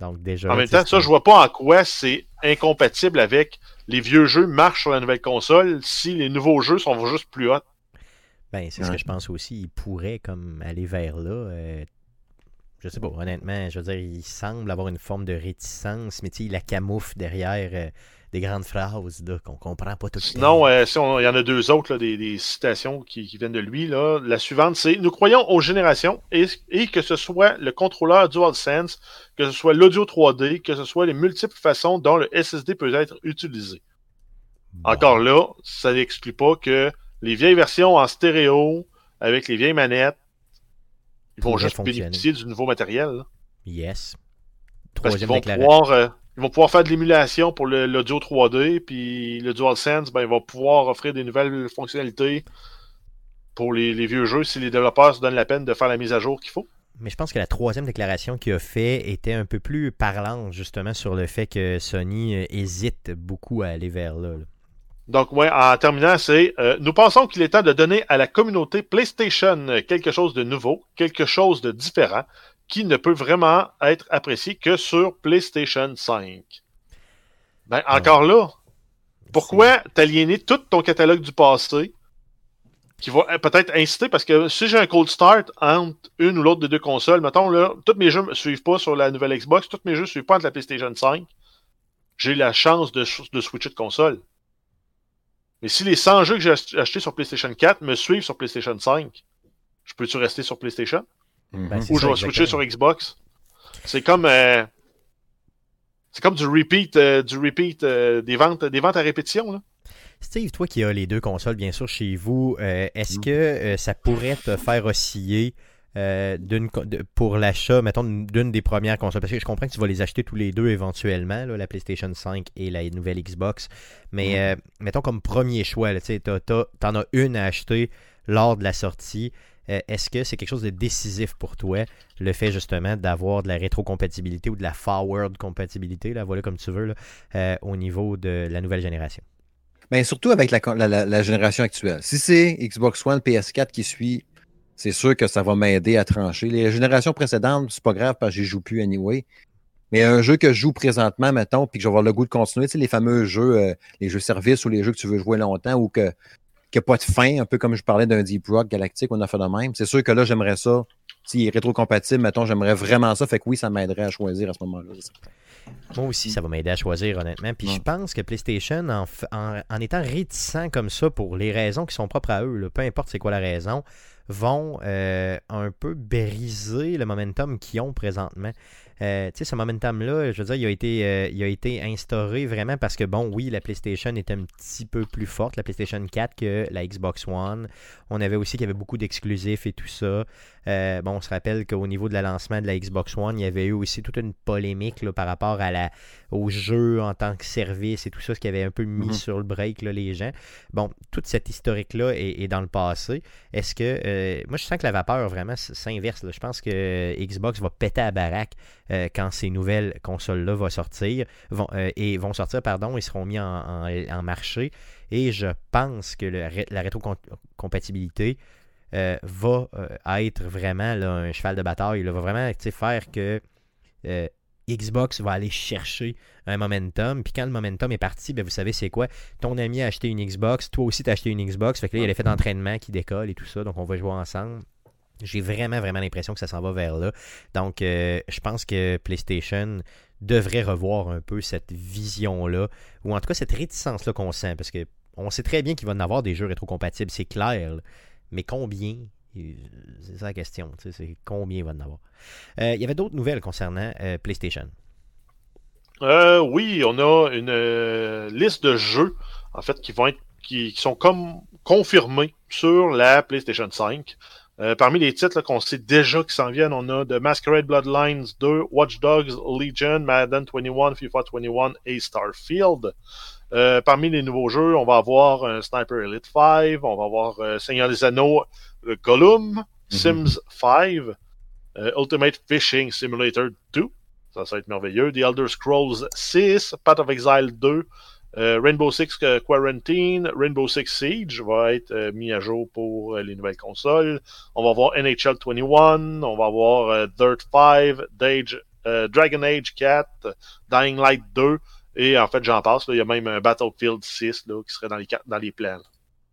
Donc déjà, En même temps, ça, je vois pas en quoi c'est incompatible avec les vieux jeux marchent sur la nouvelle console si les nouveaux jeux sont juste plus hauts. Ben, c'est ce que je pense aussi. Il pourrait comme aller vers là. euh, je sais pas, honnêtement, je veux dire, il semble avoir une forme de réticence, mais tu la camoufle derrière euh, des grandes phrases qu'on comprend pas tout le temps. Sinon, euh, si il y en a deux autres, là, des, des citations qui, qui viennent de lui. Là. La suivante, c'est Nous croyons aux générations et, et que ce soit le contrôleur DualSense, que ce soit l'audio 3D, que ce soit les multiples façons dont le SSD peut être utilisé. Bon. Encore là, ça n'exclut pas que les vieilles versions en stéréo, avec les vieilles manettes, ils vont juste bénéficier du nouveau matériel. là. Yes. Parce qu'ils Troisième vont pouvoir, euh, ils vont pouvoir faire de l'émulation pour l'audio 3D, puis le DualSense, ben, ils vont pouvoir offrir des nouvelles fonctionnalités pour les, les vieux jeux si les développeurs se donnent la peine de faire la mise à jour qu'il faut. Mais je pense que la troisième déclaration qu'il a fait était un peu plus parlante, justement, sur le fait que Sony euh, hésite beaucoup à aller vers là. là. Donc, ouais, en terminant, c'est euh, nous pensons qu'il est temps de donner à la communauté PlayStation quelque chose de nouveau, quelque chose de différent, qui ne peut vraiment être apprécié que sur PlayStation 5. Ben, encore là, pourquoi t'aliéner tout ton catalogue du passé qui va euh, peut-être inciter, parce que si j'ai un cold start entre une ou l'autre des deux consoles, mettons là, tous mes jeux ne suivent pas sur la nouvelle Xbox, tous mes jeux ne suivent pas entre la PlayStation 5, j'ai la chance de, de switcher de console. Mais si les 100 jeux que j'ai ach- achetés sur PlayStation 4 me suivent sur PlayStation 5, je peux-tu rester sur PlayStation? Mhm. Ben, Ou je vais switcher sur. Xbox? C'est comme... euh, c'est comme du repeat, euh, du repeat euh, des, ventes, des ventes à répétition. Là. Steve, toi qui as les deux consoles, bien sûr, chez vous, euh, est-ce Mm. que euh, ça pourrait te faire osciller euh, d'une co- de- pour l'achat, mettons, d'une- des premières consoles? Parce que je comprends que tu vas les acheter tous les deux éventuellement, là, la PlayStation 5 et la nouvelle Xbox. Mais euh, mettons comme premier choix, tu t'en as une à acheter lors de la sortie. Euh, Est-ce que c'est quelque chose de décisif pour toi, le fait justement d'avoir de la rétrocompatibilité ou de la forward compatibilité, là, voilà comme tu veux, euh, au niveau de la nouvelle génération? Ben, surtout avec la génération actuelle. Si c'est Xbox One, PS4 qui suit, c'est sûr que ça va m'aider à trancher. Les générations précédentes, c'est pas grave parce que j'y joue plus anyway. Mais un jeu que je joue présentement, mettons, puis que je vais avoir le goût de continuer, tu sais, les fameux jeux, euh, les jeux services ou les jeux que tu veux jouer longtemps ou que qu'il n'y a pas de fin, un peu comme je parlais d'un Deep Rock Galactic, on a fait de même. C'est sûr que là, j'aimerais ça. S'il est rétrocompatible, mettons, j'aimerais vraiment ça. Fait que oui, ça m'aiderait à choisir à ce moment-là. Moi aussi, ça va m'aider à choisir, honnêtement. Puis Ouais. je pense que PlayStation, en, f- en- en étant réticent comme ça pour les raisons qui sont propres à eux, là, peu importe c'est quoi la raison, vont euh, un peu briser le momentum qu'ils ont présentement. Euh, tu sais, ce momentum-là, je veux dire, il a, été, euh, il été instauré vraiment parce que, bon, oui, la PlayStation était un petit peu plus forte, la PlayStation 4, que la Xbox One. On avait aussi qu'il y avait beaucoup d'exclusifs et tout ça. Euh, bon, on se rappelle qu'au niveau de la lancement de la Xbox One, il y avait eu aussi toute une polémique là, par rapport à la, au jeu en tant que service et tout ça, ce qui avait un peu mis Mhm. sur le break là, les gens. Bon, toute cette historique-là est, est dans le passé. Est-ce que. euh, moi, je sens que la vapeur, vraiment, s'inverse. Je pense que Xbox va péter à baraque euh, quand ces nouvelles consoles-là vont sortir. Vont, euh, et vont sortir, pardon, et seront mis en, en- en marché. Et je pense que le la rétrocompatibilité euh, va euh, être vraiment là, un cheval de bataille. là, va vraiment faire que euh, Xbox va aller chercher un momentum. Puis quand le momentum est parti, ben, vous savez c'est quoi? Ton ami a acheté une Xbox, toi aussi tu as acheté une Xbox. Fait que là, il y a l'effet d'entraînement qui décolle et tout ça. Donc on va jouer ensemble. J'ai vraiment, vraiment l'impression que ça s'en va vers là. Donc, euh, je pense que PlayStation devrait revoir un peu cette vision-là, ou en tout cas cette réticence-là qu'on sent, parce que on sait très bien qu'il va y en avoir des jeux rétrocompatibles, c'est clair, là. mais combien C'est ça la question, c'est combien il va en avoir. Euh, il y avait d'autres nouvelles concernant euh, PlayStation. Euh, oui, on a une euh, liste de jeux, en fait, qui vont être, qui, sont comme confirmés sur la PlayStation 5. Euh, parmi les titres qu'on sait déjà qui s'en viennent, on a The Masquerade Bloodlines 2, Watch Dogs Legion, Madden 21, FIFA 21 et Starfield. Euh, parmi les nouveaux jeux, on va avoir Sniper Elite 5, on va avoir euh, Seigneur des Anneaux, Gollum, Sims 5, euh, Ultimate Fishing Simulator 2, ça, ça va être merveilleux. The Elder Scrolls 6, Path of Exile 2, euh, Rainbow Six Quarantine, Rainbow Six Siege va être euh, mis à jour pour euh, les nouvelles consoles. On va avoir NHL 21, on va avoir Dirt 5, Dage, euh, Dragon Age 4, Dying Light 2, et en fait, j'en passe. il y a même un Battlefield 6 là, qui serait dans les, dans les plans. là.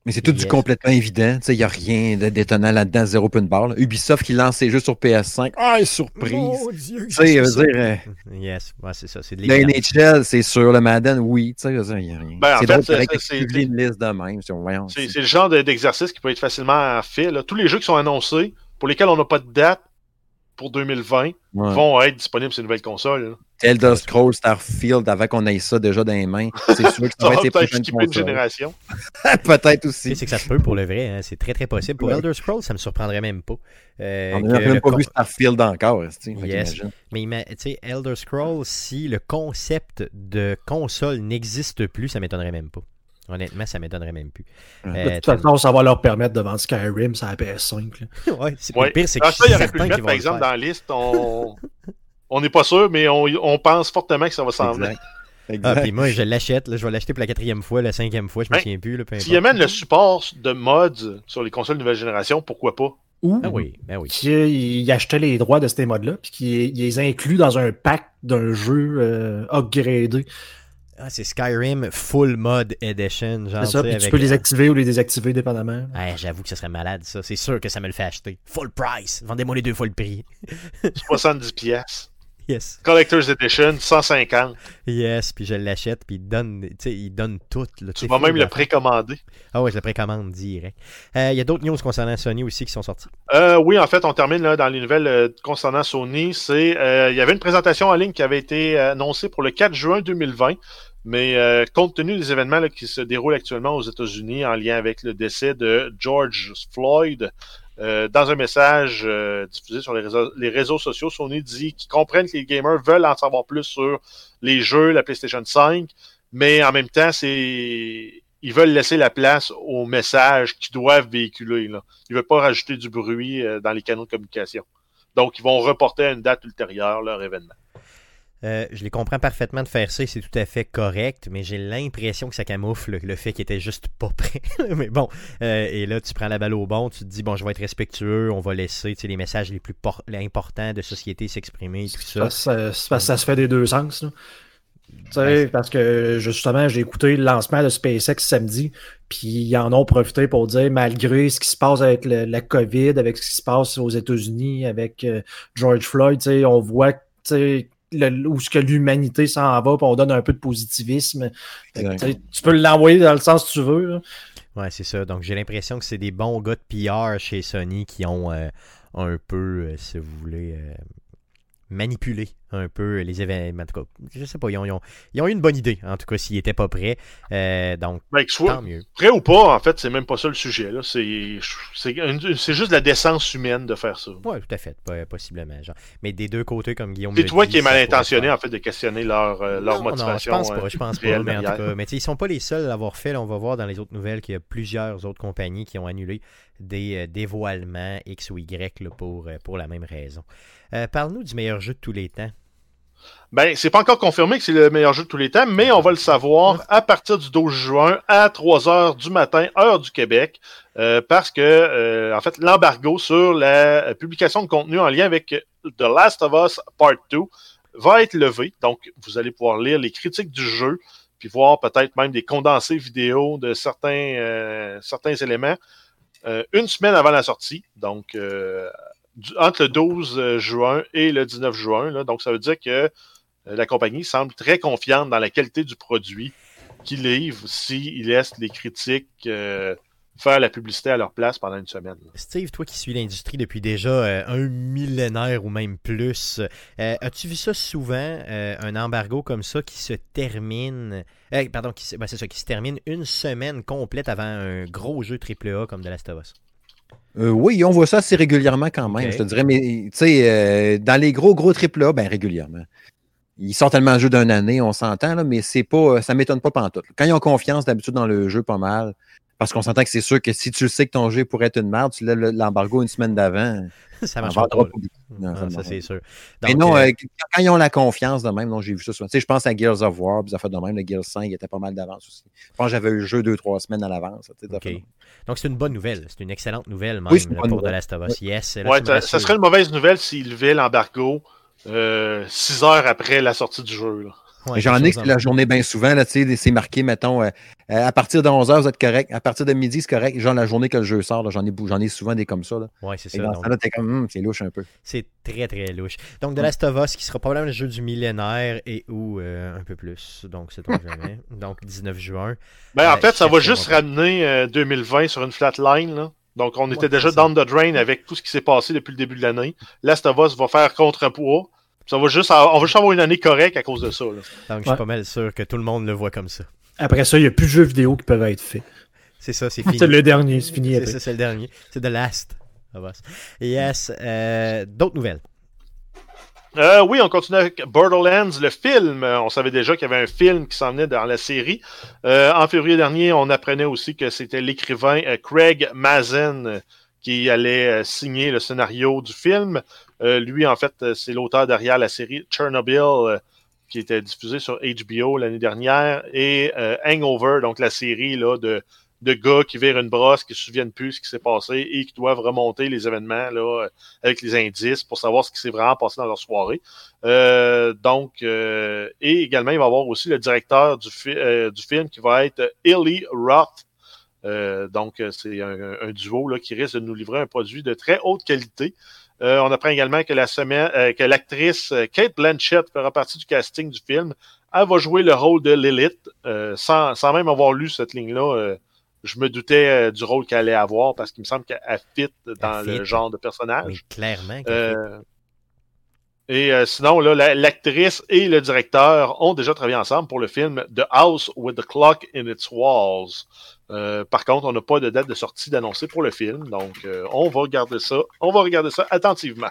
Mais c'est tout Yes. du complètement évident. Il n'y a rien de détonnant là-dedans, zéro point de barre. là. Ubisoft qui lance ses jeux sur PS5. Ah, surprise! Dieu, Tu sais, je veux dire, euh, (laughs) Yes, ouais, c'est ça, c'est de. NHL, c'est sûr. Le Madden, oui. Il n'y a rien. Ben, en c'est drôle une liste de même. C'est le genre de- d'exercice qui peut être facilement fait. là. Tous les jeux qui sont annoncés, pour lesquels on n'a pas de date pour 2020, ouais. vont être disponibles sur les nouvelles consoles. là. Elder Scrolls, Starfield, avant qu'on ait ça déjà dans les mains. C'est sûr que ça va être les peut-être une consoles. génération. (laughs) Peut-être aussi. C'est que ça se peut pour le vrai, hein, c'est très très possible. Pour Ouais. Elder Scrolls, ça me surprendrait même pas. Euh, On n'a même pas vu Starfield encore. Yes. Mais ima- tu sais, Elder Scrolls, si le concept de console n'existe plus, ça m'étonnerait même pas. Honnêtement, ça m'étonnerait même plus. Ouais. De Euh, toute façon, ça va leur permettre de vendre Skyrim sur la PS5. là. (laughs) ouais, c'est Ouais. le pire, c'est que ça, il aurait pu le mettre, par le exemple, dans la liste. (laughs) On n'est pas sûr, mais on, on pense fortement que ça va s'en venir. Exact. Ah, puis moi, je l'achète. Je vais l'acheter pour la quatrième fois, la cinquième fois, je me Ben, souviens plus. Là, peu S'il amène le support de mods sur les consoles nouvelle génération, pourquoi pas? Ou Ah oui, ben oui. qu'ils achetaient les droits de ces modes-là, puis qu'ils les incluent dans un pack d'un jeu euh, upgradé. Ah, c'est Skyrim Full Mod Edition. Genre, C'est ça, puis tu avec- peux les activer ou les désactiver dépendamment. Ah, J'avoue que ce serait malade, ça. C'est sûr que ça me le fait acheter. Full price. Vendez-moi les deux fois le prix. (laughs) 70 pièces. Yes. Collector's Edition, 150. Yes, puis je l'achète, puis il donne, il donne tout. Là, Tu vas même le précommander. Ah ouais, je le précommande direct. Euh, Il y a d'autres news concernant Sony aussi qui sont sorties. Euh, oui, en fait, on termine là, dans les nouvelles euh, concernant Sony. C'est, il y avait une présentation en ligne qui avait été annoncée pour le 4 juin 2020, mais euh, compte tenu des événements là, qui se déroulent actuellement aux États-Unis en lien avec le décès de George Floyd, euh, dans un message euh, diffusé sur les réseaux, sociaux, Sony dit qu'ils comprennent que les gamers veulent en savoir plus sur les jeux, la PlayStation 5, mais en même temps, ils veulent laisser la place aux messages qu'ils doivent véhiculer. Là. Ils ne veulent pas rajouter du bruit euh, dans les canaux de communication. Donc, ils vont reporter à une date ultérieure leur événement. Euh, je les comprends parfaitement de faire ça c'est tout à fait correct, mais j'ai l'impression que ça camoufle le fait qu'il était juste pas (laughs) prêt. mais bon, euh, et là, tu prends la balle au bon, tu te dis, bon, je vais être respectueux, on va laisser tu sais, les messages les plus importants de société s'exprimer tout ça. Ça, ça, se fait des deux sens. là. Tu sais, Ouais. parce que justement, j'ai écouté le lancement de SpaceX samedi, puis ils en ont profité pour dire, malgré ce qui se passe avec le- la COVID, avec ce qui se passe aux États-Unis, avec euh, George Floyd, tu sais, on voit tu sais, le- où ce que l'humanité s'en va, puis on donne un peu de positivisme. Que, tu peux l'envoyer dans le sens que tu veux. là. Ouais, c'est ça. Donc, j'ai l'impression que c'est des bons gars de PR chez Sony qui ont euh, un peu, euh, si vous voulez, euh, manipulé un peu les événements. En tout cas, je sais pas, ils ont, ils ont- ils ont eu une bonne idée, en tout cas, s'ils n'étaient pas prêts. Euh, donc, Ben, soit tant mieux. prêt ou pas, en fait, c'est même pas ça le sujet. là. C'est c'est c'est juste la décence humaine de faire ça. Oui, tout à fait, possiblement. Genre. Mais des deux côtés, comme Guillaume C'est toi dit, qui es mal intentionné, en fait, de questionner leur, euh, leur Non, non, motivation. je pense pas, euh, je pense pas, mais en tout cas, mais ils sont pas les seuls à l'avoir fait. là. on va voir dans les autres nouvelles qu'il y a plusieurs autres compagnies qui ont annulé des euh, dévoilements X ou Y là, pour, euh, pour la même raison. Euh, Parle-nous du meilleur jeu de tous les temps. Ben, c'est pas encore confirmé que c'est le meilleur jeu de tous les temps, mais on va le savoir à partir du 12 juin à 3 heures du matin, heure du Québec, euh, parce que, euh, en fait, l'embargo sur la publication de contenu en lien avec The Last of Us Part 2 va être levé. Donc, vous allez pouvoir lire les critiques du jeu, puis voir peut-être même des condensés vidéo de certains, euh, certains éléments euh, une semaine avant la sortie. Donc, euh, entre le 12 juin et le 19 juin. donc, ça veut dire que euh, la compagnie semble très confiante dans la qualité du produit qu'il livre s'il laisse les critiques euh, faire la publicité à leur place pendant une semaine. Steve, toi qui suis l'industrie depuis déjà euh, un millénaire ou même plus, euh, as-tu vu ça souvent, euh, un embargo comme ça qui se termine, euh, pardon, ben, qui se termine une semaine complète avant un gros jeu AAA comme The Last of Us? Euh, oui, on voit ça assez régulièrement quand même, je te dirais. Mais tu sais, euh, dans les gros, gros AAA, ben régulièrement. Ils sortent tellement de jeux d'une année, on s'entend, mais c'est pas, ça m'étonne pas pantoute. Quand ils ont confiance d'habitude dans le jeu, pas mal. Parce qu'on s'entend que c'est sûr que si tu le sais que ton jeu pourrait être une merde, tu lèves le- l'embargo une semaine d'avant. (laughs) ça marche pas. pas beaucoup. Non, Non, ça c'est sûr. Mais non, euh, euh, quand ils ont la confiance de même, non, j'ai vu ça souvent. Tu sais, je pense à Gears of War, puis ça fait de même, le Gears 5, il était pas mal d'avance aussi. Je pense que j'avais eu le jeu deux, trois semaines à l'avance. tu sais, ça OK. fait- Donc, c'est une bonne nouvelle. C'est une excellente nouvelle, même, Oui, c'est une là, bonne pour The nouvelle. Last of Us. Yes. là, Ouais, ça, serait une mauvaise nouvelle s'ils levaient l'embargo euh, six heures après la sortie du jeu. là. Ouais, J'en ai que la journée bien souvent, là, tu sais, c'est marqué, mettons, euh, euh, à partir de 11h, vous êtes correct. À partir de midi, c'est correct. Genre la journée que le jeu sort, là, j'en ai, bou- j'en ai souvent des comme ça. Là. Ouais, c'est ça. dans donc- ce temps-là, t'es comme, Hum, c'est louche un peu. C'est très très louche. Donc The Last of Us qui sera probablement le jeu du millénaire et ou euh, un peu plus. Donc c'est (laughs) jamais. Donc 19 juin. Ben, en fait, ça va juste mon- ramener euh, 2020 sur une flat line. Là. Donc, on était déjà down the drain avec tout ce qui s'est passé depuis le début de l'année. Last of Us va faire contrepoids. Ça va juste, avoir- on va juste avoir une année correcte à cause de ça. là. Donc je suis Ouais. pas mal sûr que tout le monde le voit comme ça. Après ça, il n'y a plus de jeux vidéo qui peuvent être faits. C'est ça, c'est (laughs) fini. C'est le dernier, c'est fini C'est après. ça, c'est le dernier. C'est The Last of Us. Yes. euh, D'autres nouvelles? Euh, oui, on continue avec Borderlands, le film. Euh, On savait déjà qu'il y avait un film qui s'en venait dans la série. Euh, en février dernier, on apprenait aussi que c'était l'écrivain Craig Mazin qui allait signer le scénario du film. Euh, lui, en fait, euh, c'est l'auteur derrière la série Chernobyl, euh, qui était diffusée sur HBO l'année dernière, et Hangover, donc la série de, de gars qui virent une brosse, qui se souviennent plus ce qui s'est passé et qui doivent remonter les événements avec les indices pour savoir ce qui s'est vraiment passé dans leur soirée. Donc, et également, il va y avoir aussi le directeur du, fi- du film qui va être Ellie Roth. Donc, c'est un, un duo là, qui risque de nous livrer un produit de très haute qualité. Euh, on apprend également que la semaine, euh, que l'actrice euh, Kate Blanchett fera partie du casting du film. Elle va jouer le rôle de Lilith, euh, sans, sans même avoir lu cette ligne-là. euh, je me doutais du rôle qu'elle allait avoir parce qu'il me semble qu'elle fit dans le genre de personnage. Mais clairement. Et euh, sinon, l'actrice et le directeur ont déjà travaillé ensemble pour le film The House with the Clock in its Walls. Euh, par contre, on n'a pas de date de sortie d'annoncer pour le film, donc euh, on va regarder ça. On va regarder ça attentivement.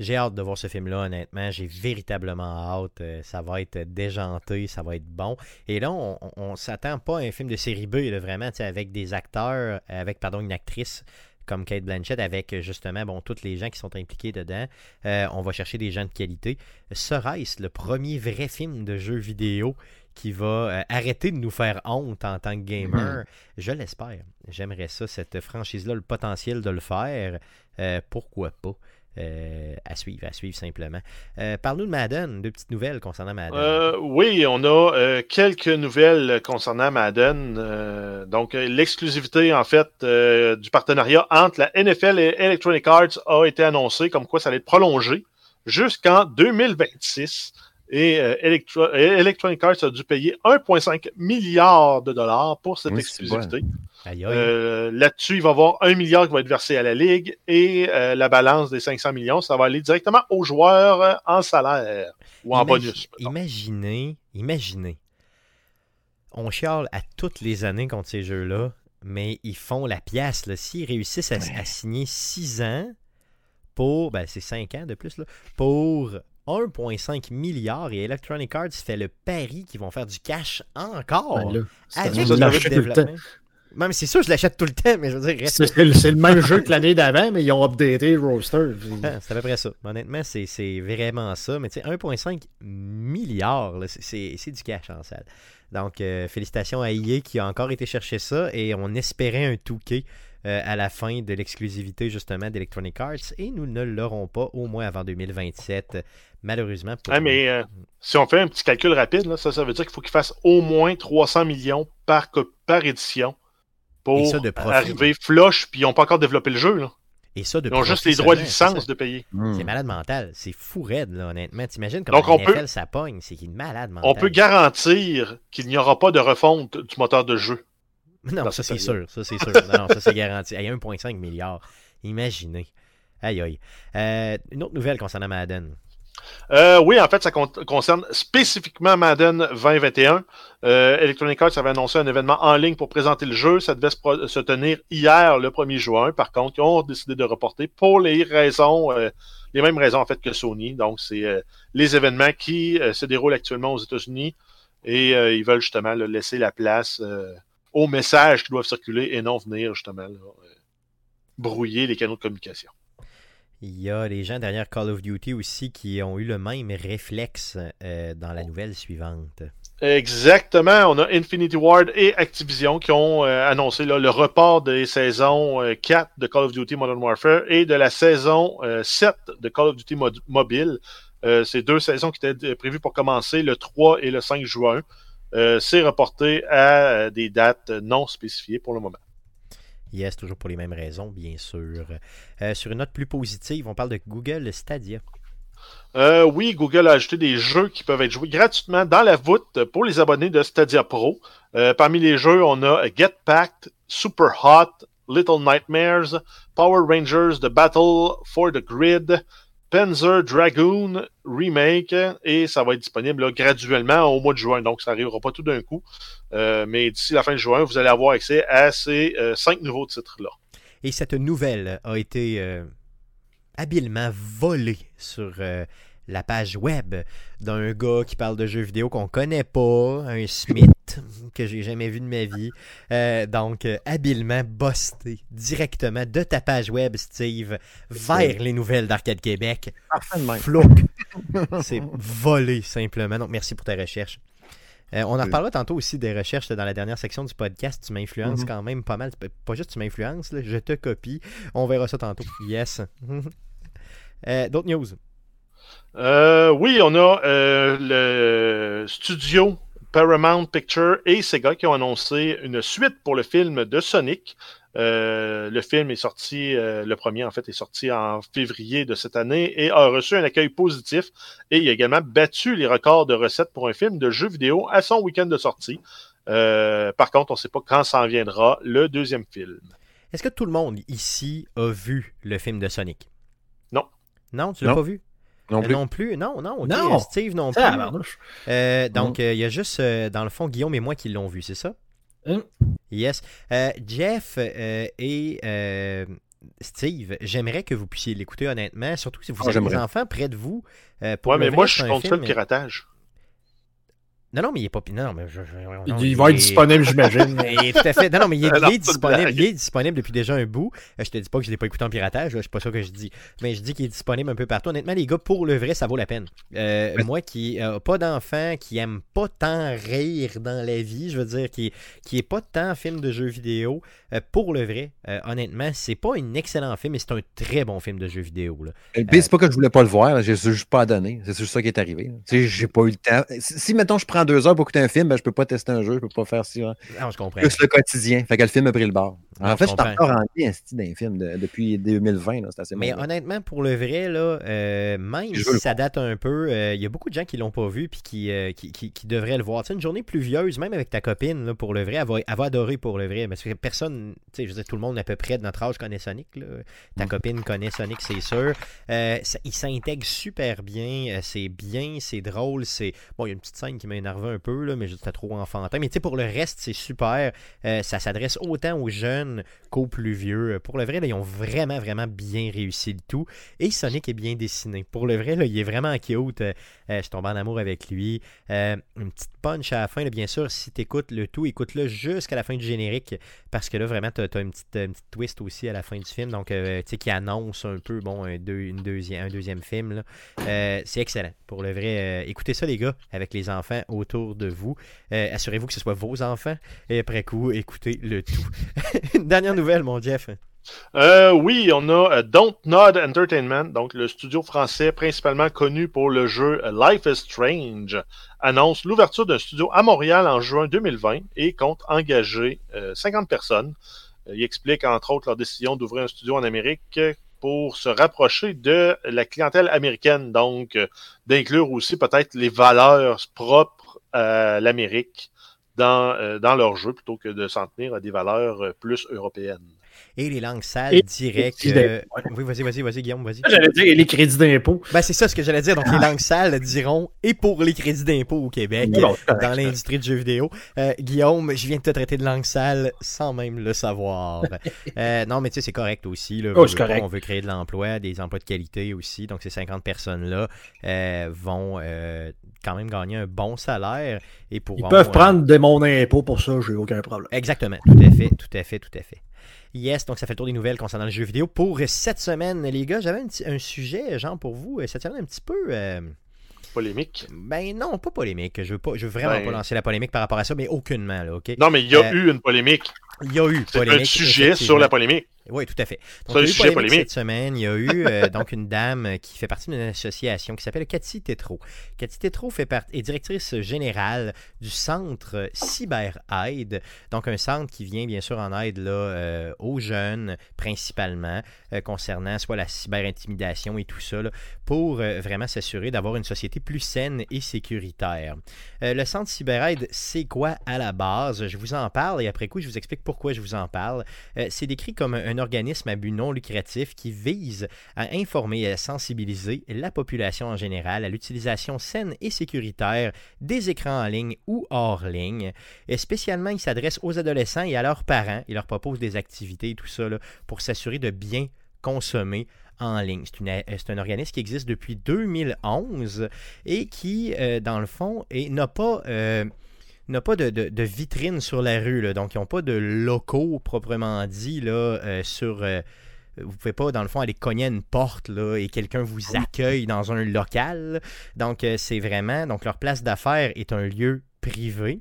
J'ai hâte de voir ce film-là, honnêtement. J'ai véritablement hâte. Ça va être déjanté, ça va être bon. Et là, on, on, s'attend pas à un film de série B, vraiment, avec des acteurs, avec, pardon, une actrice comme Kate Blanchett, avec justement, bon, tous les gens qui sont impliqués dedans. Euh, on va chercher des gens de qualité. Serait-ce le premier vrai film de jeu vidéo qui va euh, arrêter de nous faire honte en tant que gamer? Je l'espère. J'aimerais ça, cette franchise-là, le potentiel de le faire. Euh, pourquoi pas? Euh, à suivre, à suivre simplement. Euh, Parle-nous de Madden, deux petites nouvelles concernant Madden. Euh, oui, on a euh, quelques nouvelles concernant Madden. Euh, donc, l'exclusivité, en fait, euh, du partenariat entre la NFL et Electronic Arts a été annoncée, comme quoi ça allait être prolongé jusqu'en 2026. Et euh, Electro- et Electronic Arts a dû payer 1,5 milliard de dollars pour cette Oui, exclusivité. Euh, Là-dessus, il va y avoir 1 milliard qui va être versé à la Ligue et euh, la balance des 500 millions, ça va aller directement aux joueurs euh, en salaire ou en bonus. mettons. Imaginez, imaginez. On chiale à toutes les années contre ces jeux-là, mais ils font la pièce. là. S'ils réussissent à, à signer 6 ans pour. Ben, c'est 5 ans de plus, là. Pour 1,5 milliard et Electronic Arts fait le pari qu'ils vont faire du cash encore. Ben là, avec un le jeu développement. Même c'est sûr, je l'achète tout le temps, mais je veux dire, C'est c'est le même jeu que l'année d'avant, mais ils ont updaté le roster. Ah, C'est à peu près ça. Honnêtement, c'est c'est vraiment ça. Mais tu sais, 1,5 milliard, là, c'est- c'est c'est du cash en salle. Donc, euh, félicitations à EA qui a encore été chercher ça et on espérait un touquet euh, à la fin de l'exclusivité justement d'Electronic Arts et nous ne l'aurons pas au moins avant 2027, euh, malheureusement. Pour Ah, mais euh, si on fait un petit calcul rapide, là, ça, ça veut dire qu'il faut qu'il fasse au moins 300 millions par, édition pour ça de profit. arriver flush, puis ils n'ont pas encore développé le jeu. Là. Et ça, de Ils ont juste les droits de licence de payer. Hmm. C'est malade mental. C'est fou raide, là, honnêtement. T'imagines comment Donc, on peut- NFL, ça pogne. C'est qu'il est malade mental. On peut garantir qu'il n'y aura pas de refonte du moteur de jeu. (laughs) Non, ça c'est sûr, ça c'est sûr. Non, ça c'est garanti. Hey, 1,5 milliard. Imaginez. Aïe aïe. Euh, une autre nouvelle concernant Madden. Euh, oui, en fait, ça con- concerne spécifiquement Madden 2021. Euh, Electronic Arts avait annoncé un événement en ligne pour présenter le jeu. Ça devait se, tenir hier, le 1er juin. Par contre, ils ont décidé de reporter pour les raisons, euh, les mêmes raisons en fait que Sony. Donc, c'est les événements qui se déroulent actuellement aux États-Unis et ils veulent justement laisser la place aux messages qui doivent circuler et non venir justement brouiller les canaux de communication. Il y a les gens derrière Call of Duty aussi qui ont eu le même réflexe euh, dans la nouvelle suivante. Exactement. On a Infinity Ward et Activision qui ont euh, annoncé là, le report des saisons euh, 4 de Call of Duty Modern Warfare et de la saison euh, 7 de Call of Duty Mobile. Euh, ces deux saisons qui étaient euh, prévues pour commencer le 3 et le 5 juin. Euh, C'est reporté à euh, des dates non spécifiées pour le moment. Yes, toujours pour les mêmes raisons, bien sûr. Euh, sur une note plus positive, on parle de Google Stadia. Euh, oui, Google a ajouté des jeux qui peuvent être joués gratuitement dans la voûte pour les abonnés de Stadia Pro. Euh, parmi les jeux, on a Get Packed, Super Hot, Little Nightmares, Power Rangers The Battle for the Grid, Panzer Dragoon Remake, et ça va être disponible là, graduellement au mois de juin, donc ça n'arrivera pas tout d'un coup. Euh, mais d'ici la fin de juin, vous allez avoir accès à ces euh, cinq nouveaux titres-là. Et cette nouvelle a été euh, habilement volée sur la page web d'un gars qui parle de jeux vidéo qu'on connaît pas, un Smith que j'ai jamais vu de ma vie. Euh, donc, euh, habilement busté directement de ta page web, Steve, vers les nouvelles d'Arcade Québec. Flouk. (laughs) C'est volé simplement. Donc, merci pour ta recherche. Euh, on en reparlera tantôt aussi des recherches dans la dernière section du podcast. Tu m'influences Mhm. quand même pas mal. Pas juste tu m'influences, je te copie. On verra ça tantôt. Yes. (laughs) Euh, D'autres news? Euh, oui, on a euh, le studio Paramount Picture et Sega qui ont annoncé une suite pour le film de Sonic. Euh, le film est sorti, euh, le premier en fait est sorti en février de cette année et a reçu un accueil positif et il a également battu les records de recettes pour un film de jeu vidéo à son week-end de sortie. Euh, par contre, on ne sait pas quand s'en viendra le deuxième film. Est-ce que tout le monde ici a vu le film de Sonic? Non. Non, tu l'as pas vu? Non Euh, plus. Non plus. Non, non. Non. Steve non plus. Euh, donc, euh, il y a juste, euh, dans le fond, Guillaume et moi qui l'ont vu, c'est ça? Yes. Euh, Jeff euh, et euh, Steve, j'aimerais que vous puissiez l'écouter honnêtement, surtout si vous Ah, avez des enfants près de vous. euh, pour Ouais, mais moi je suis contre ça le piratage. Non, non, mais il est pas. Non, non, mais je, je- non, Il, il va être disponible, j'imagine. (laughs) Tout à fait. Non, non, mais il est, (laughs) il disponible. Il est disponible depuis déjà un bout. Euh, Je te dis pas que je l'ai pas écouté en piratage, là, je suis pas ça que je dis. Mais je dis qu'il est disponible un peu partout. Honnêtement, les gars, pour le vrai, ça vaut la peine. Euh. Moi qui n'ai pas d'enfant, qui aime pas tant rire dans la vie, je veux dire, qui, qui est pas tant film de jeux vidéo, euh, pour le vrai, euh, honnêtement, c'est pas un excellent film, mais c'est un très bon film de jeux vidéo. Là. C'est pas que je voulais pas le voir, j'ai juste pas à donner. C'est juste ça qui est arrivé. j'ai pas eu le temps. Si, si, mettons, je prends deux heures pour écouter un film, ben, je peux pas tester un jeu, je peux pas faire ça. Non, je comprends. Plus le quotidien. Fait que le film a pris le bord. En fait, je suis encore en bien d'un film de- depuis 2020. là, C'est assez Mais honnêtement, pour le vrai, là, euh, même si ça date un peu, euh, il y a beaucoup de gens qui l'ont pas vu puis qui, euh, qui, qui- qui devraient le voir. Tu sais, une journée pluvieuse, même avec ta copine, là, pour le vrai, elle va, elle va adorer pour le vrai. Parce que personne, tu sais, je veux dire, tout le monde à peu près de notre âge connaît Sonic. là. Ta Mm. copine connaît Sonic, c'est sûr. Euh, ça- il s'intègre super bien. euh, c'est bien, c'est drôle. C'est Bon, il y a une petite scène qui m'a énervé un peu, là, mais c'était trop enfantin. Mais tu sais, pour le reste, c'est super. Euh, ça s'adresse autant aux jeunes qu'aux plus vieux. Euh, Pour le vrai, là, ils ont vraiment, vraiment bien réussi le tout. Et Sonic est bien dessiné. Pour le vrai, là, il est vraiment cute. Euh, euh, je tombe en amour avec lui. Une petite punch à la fin, bien sûr. Si tu écoutes le tout, écoute-le jusqu'à la fin du générique. Parce que là, vraiment, tu as, une, petite, une petite twist aussi à la fin du film. Donc, tu sais, qui annonce un peu bon, un, une deuxième, un deuxième film. c'est excellent. Pour le vrai, écoutez ça, les gars, avec les enfants autour de vous. Euh, Assurez-vous que ce soit vos enfants. Et après coup, écoutez le tout. (laughs) Dernière nouvelle, mon Jeff. Euh, oui, on a euh, Don't Nod Entertainment, donc le studio français principalement connu pour le jeu Life is Strange, annonce l'ouverture d'un studio à Montréal en juin 2020 et compte engager euh, 50 personnes. Il explique entre autres leur décision d'ouvrir un studio en Amérique pour se rapprocher de la clientèle américaine, donc d'inclure aussi peut-être les valeurs propres à l'Amérique dans, euh, dans leur jeu plutôt que de s'en tenir à des valeurs euh, plus européennes. Et les langues sales Et crédits euh, Oui, vas-y, vas-y, vas-y, Guillaume, vas-y. J'allais dire les crédits d'impôt. Ben, c'est ça ce que j'allais dire. Donc, les langues sales diront et pour les crédits d'impôt au Québec, Bon, dans l'industrie de jeux vidéo. Euh, Guillaume, je viens de te traiter de langue sale sans même le savoir. (laughs) Euh, non, mais tu sais, c'est correct aussi. Là, Oh, c'est correct. On veut créer de l'emploi, des emplois de qualité aussi. Donc, ces 50 personnes-là euh, vont quand même gagner un bon salaire et Ils pourront. peuvent euh, prendre de mon impôt pour ça, j'ai aucun problème. Exactement, tout à fait, tout à fait, tout à fait. Yes, donc ça fait le tour des nouvelles concernant le jeu vidéo. Pour cette semaine, les gars, j'avais un, sujet, genre, pour vous, euh, cette semaine un petit peu... euh, Polémique. ben non, pas polémique. Je veux, pas, je veux vraiment Ben- pas lancer la polémique par rapport à ça, mais aucunement, là, OK? Non, mais il y a Euh, eu une polémique. Il y a eu polémique. un sujet sur la polémique. Oui, tout à fait. Donc, un il y a eu sujet polémique polémique. cette semaine. Il y a eu (laughs) euh, donc une dame qui fait partie d'une association qui s'appelle Cathy Tétrault. Cathy Tétrault fait part- est directrice générale du centre CyberAide, donc un centre qui vient bien sûr en aide là, euh, aux jeunes principalement, euh, concernant soit la cyberintimidation et tout ça, là, pour vraiment s'assurer d'avoir une société plus saine et sécuritaire. Le centre CyberAide, c'est quoi à la base? Je vous en parle et après coup, je vous explique pourquoi je vous en parle. C'est décrit comme un, un organisme à but non lucratif qui vise à informer et à sensibiliser la population en général à l'utilisation saine et sécuritaire des écrans en ligne ou hors ligne. Et spécialement, il s'adresse aux adolescents et à leurs parents. Il leur propose des activités et tout ça là, pour s'assurer de bien consommer en ligne. C'est, euh, un organisme qui existe depuis 2011 et qui, euh, dans le fond, n'a pas... euh, n'a pas de, de- de vitrine sur la rue, là. donc ils n'ont pas de locaux proprement dit là, euh, sur... euh, vous pouvez pas, dans le fond, aller cogner à une porte là, et quelqu'un vous accueille dans un local. Donc, euh, c'est vraiment... Donc, leur place d'affaires est un lieu privé.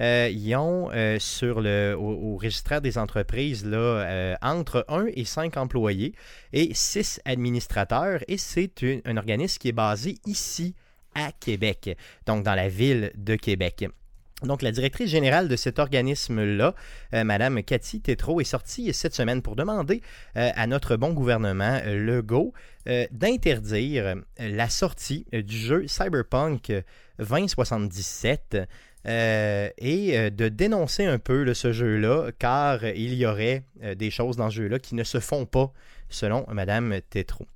Euh, ils ont euh, sur le, au, au registraire des entreprises là, euh, entre 1 et 5 employés et 6 administrateurs. Et c'est un organisme qui est basé ici à Québec, donc dans la ville de Québec. Donc, la directrice générale de cet organisme-là, euh, Madame Cathy Tétrault, est sortie cette semaine pour demander euh, à notre bon gouvernement, euh, Legault, euh, d'interdire la sortie du jeu Cyberpunk euh, 2077 euh, et de dénoncer un peu ce jeu-là, car il y aurait des choses dans ce jeu-là qui ne se font pas, selon Madame Tétrault.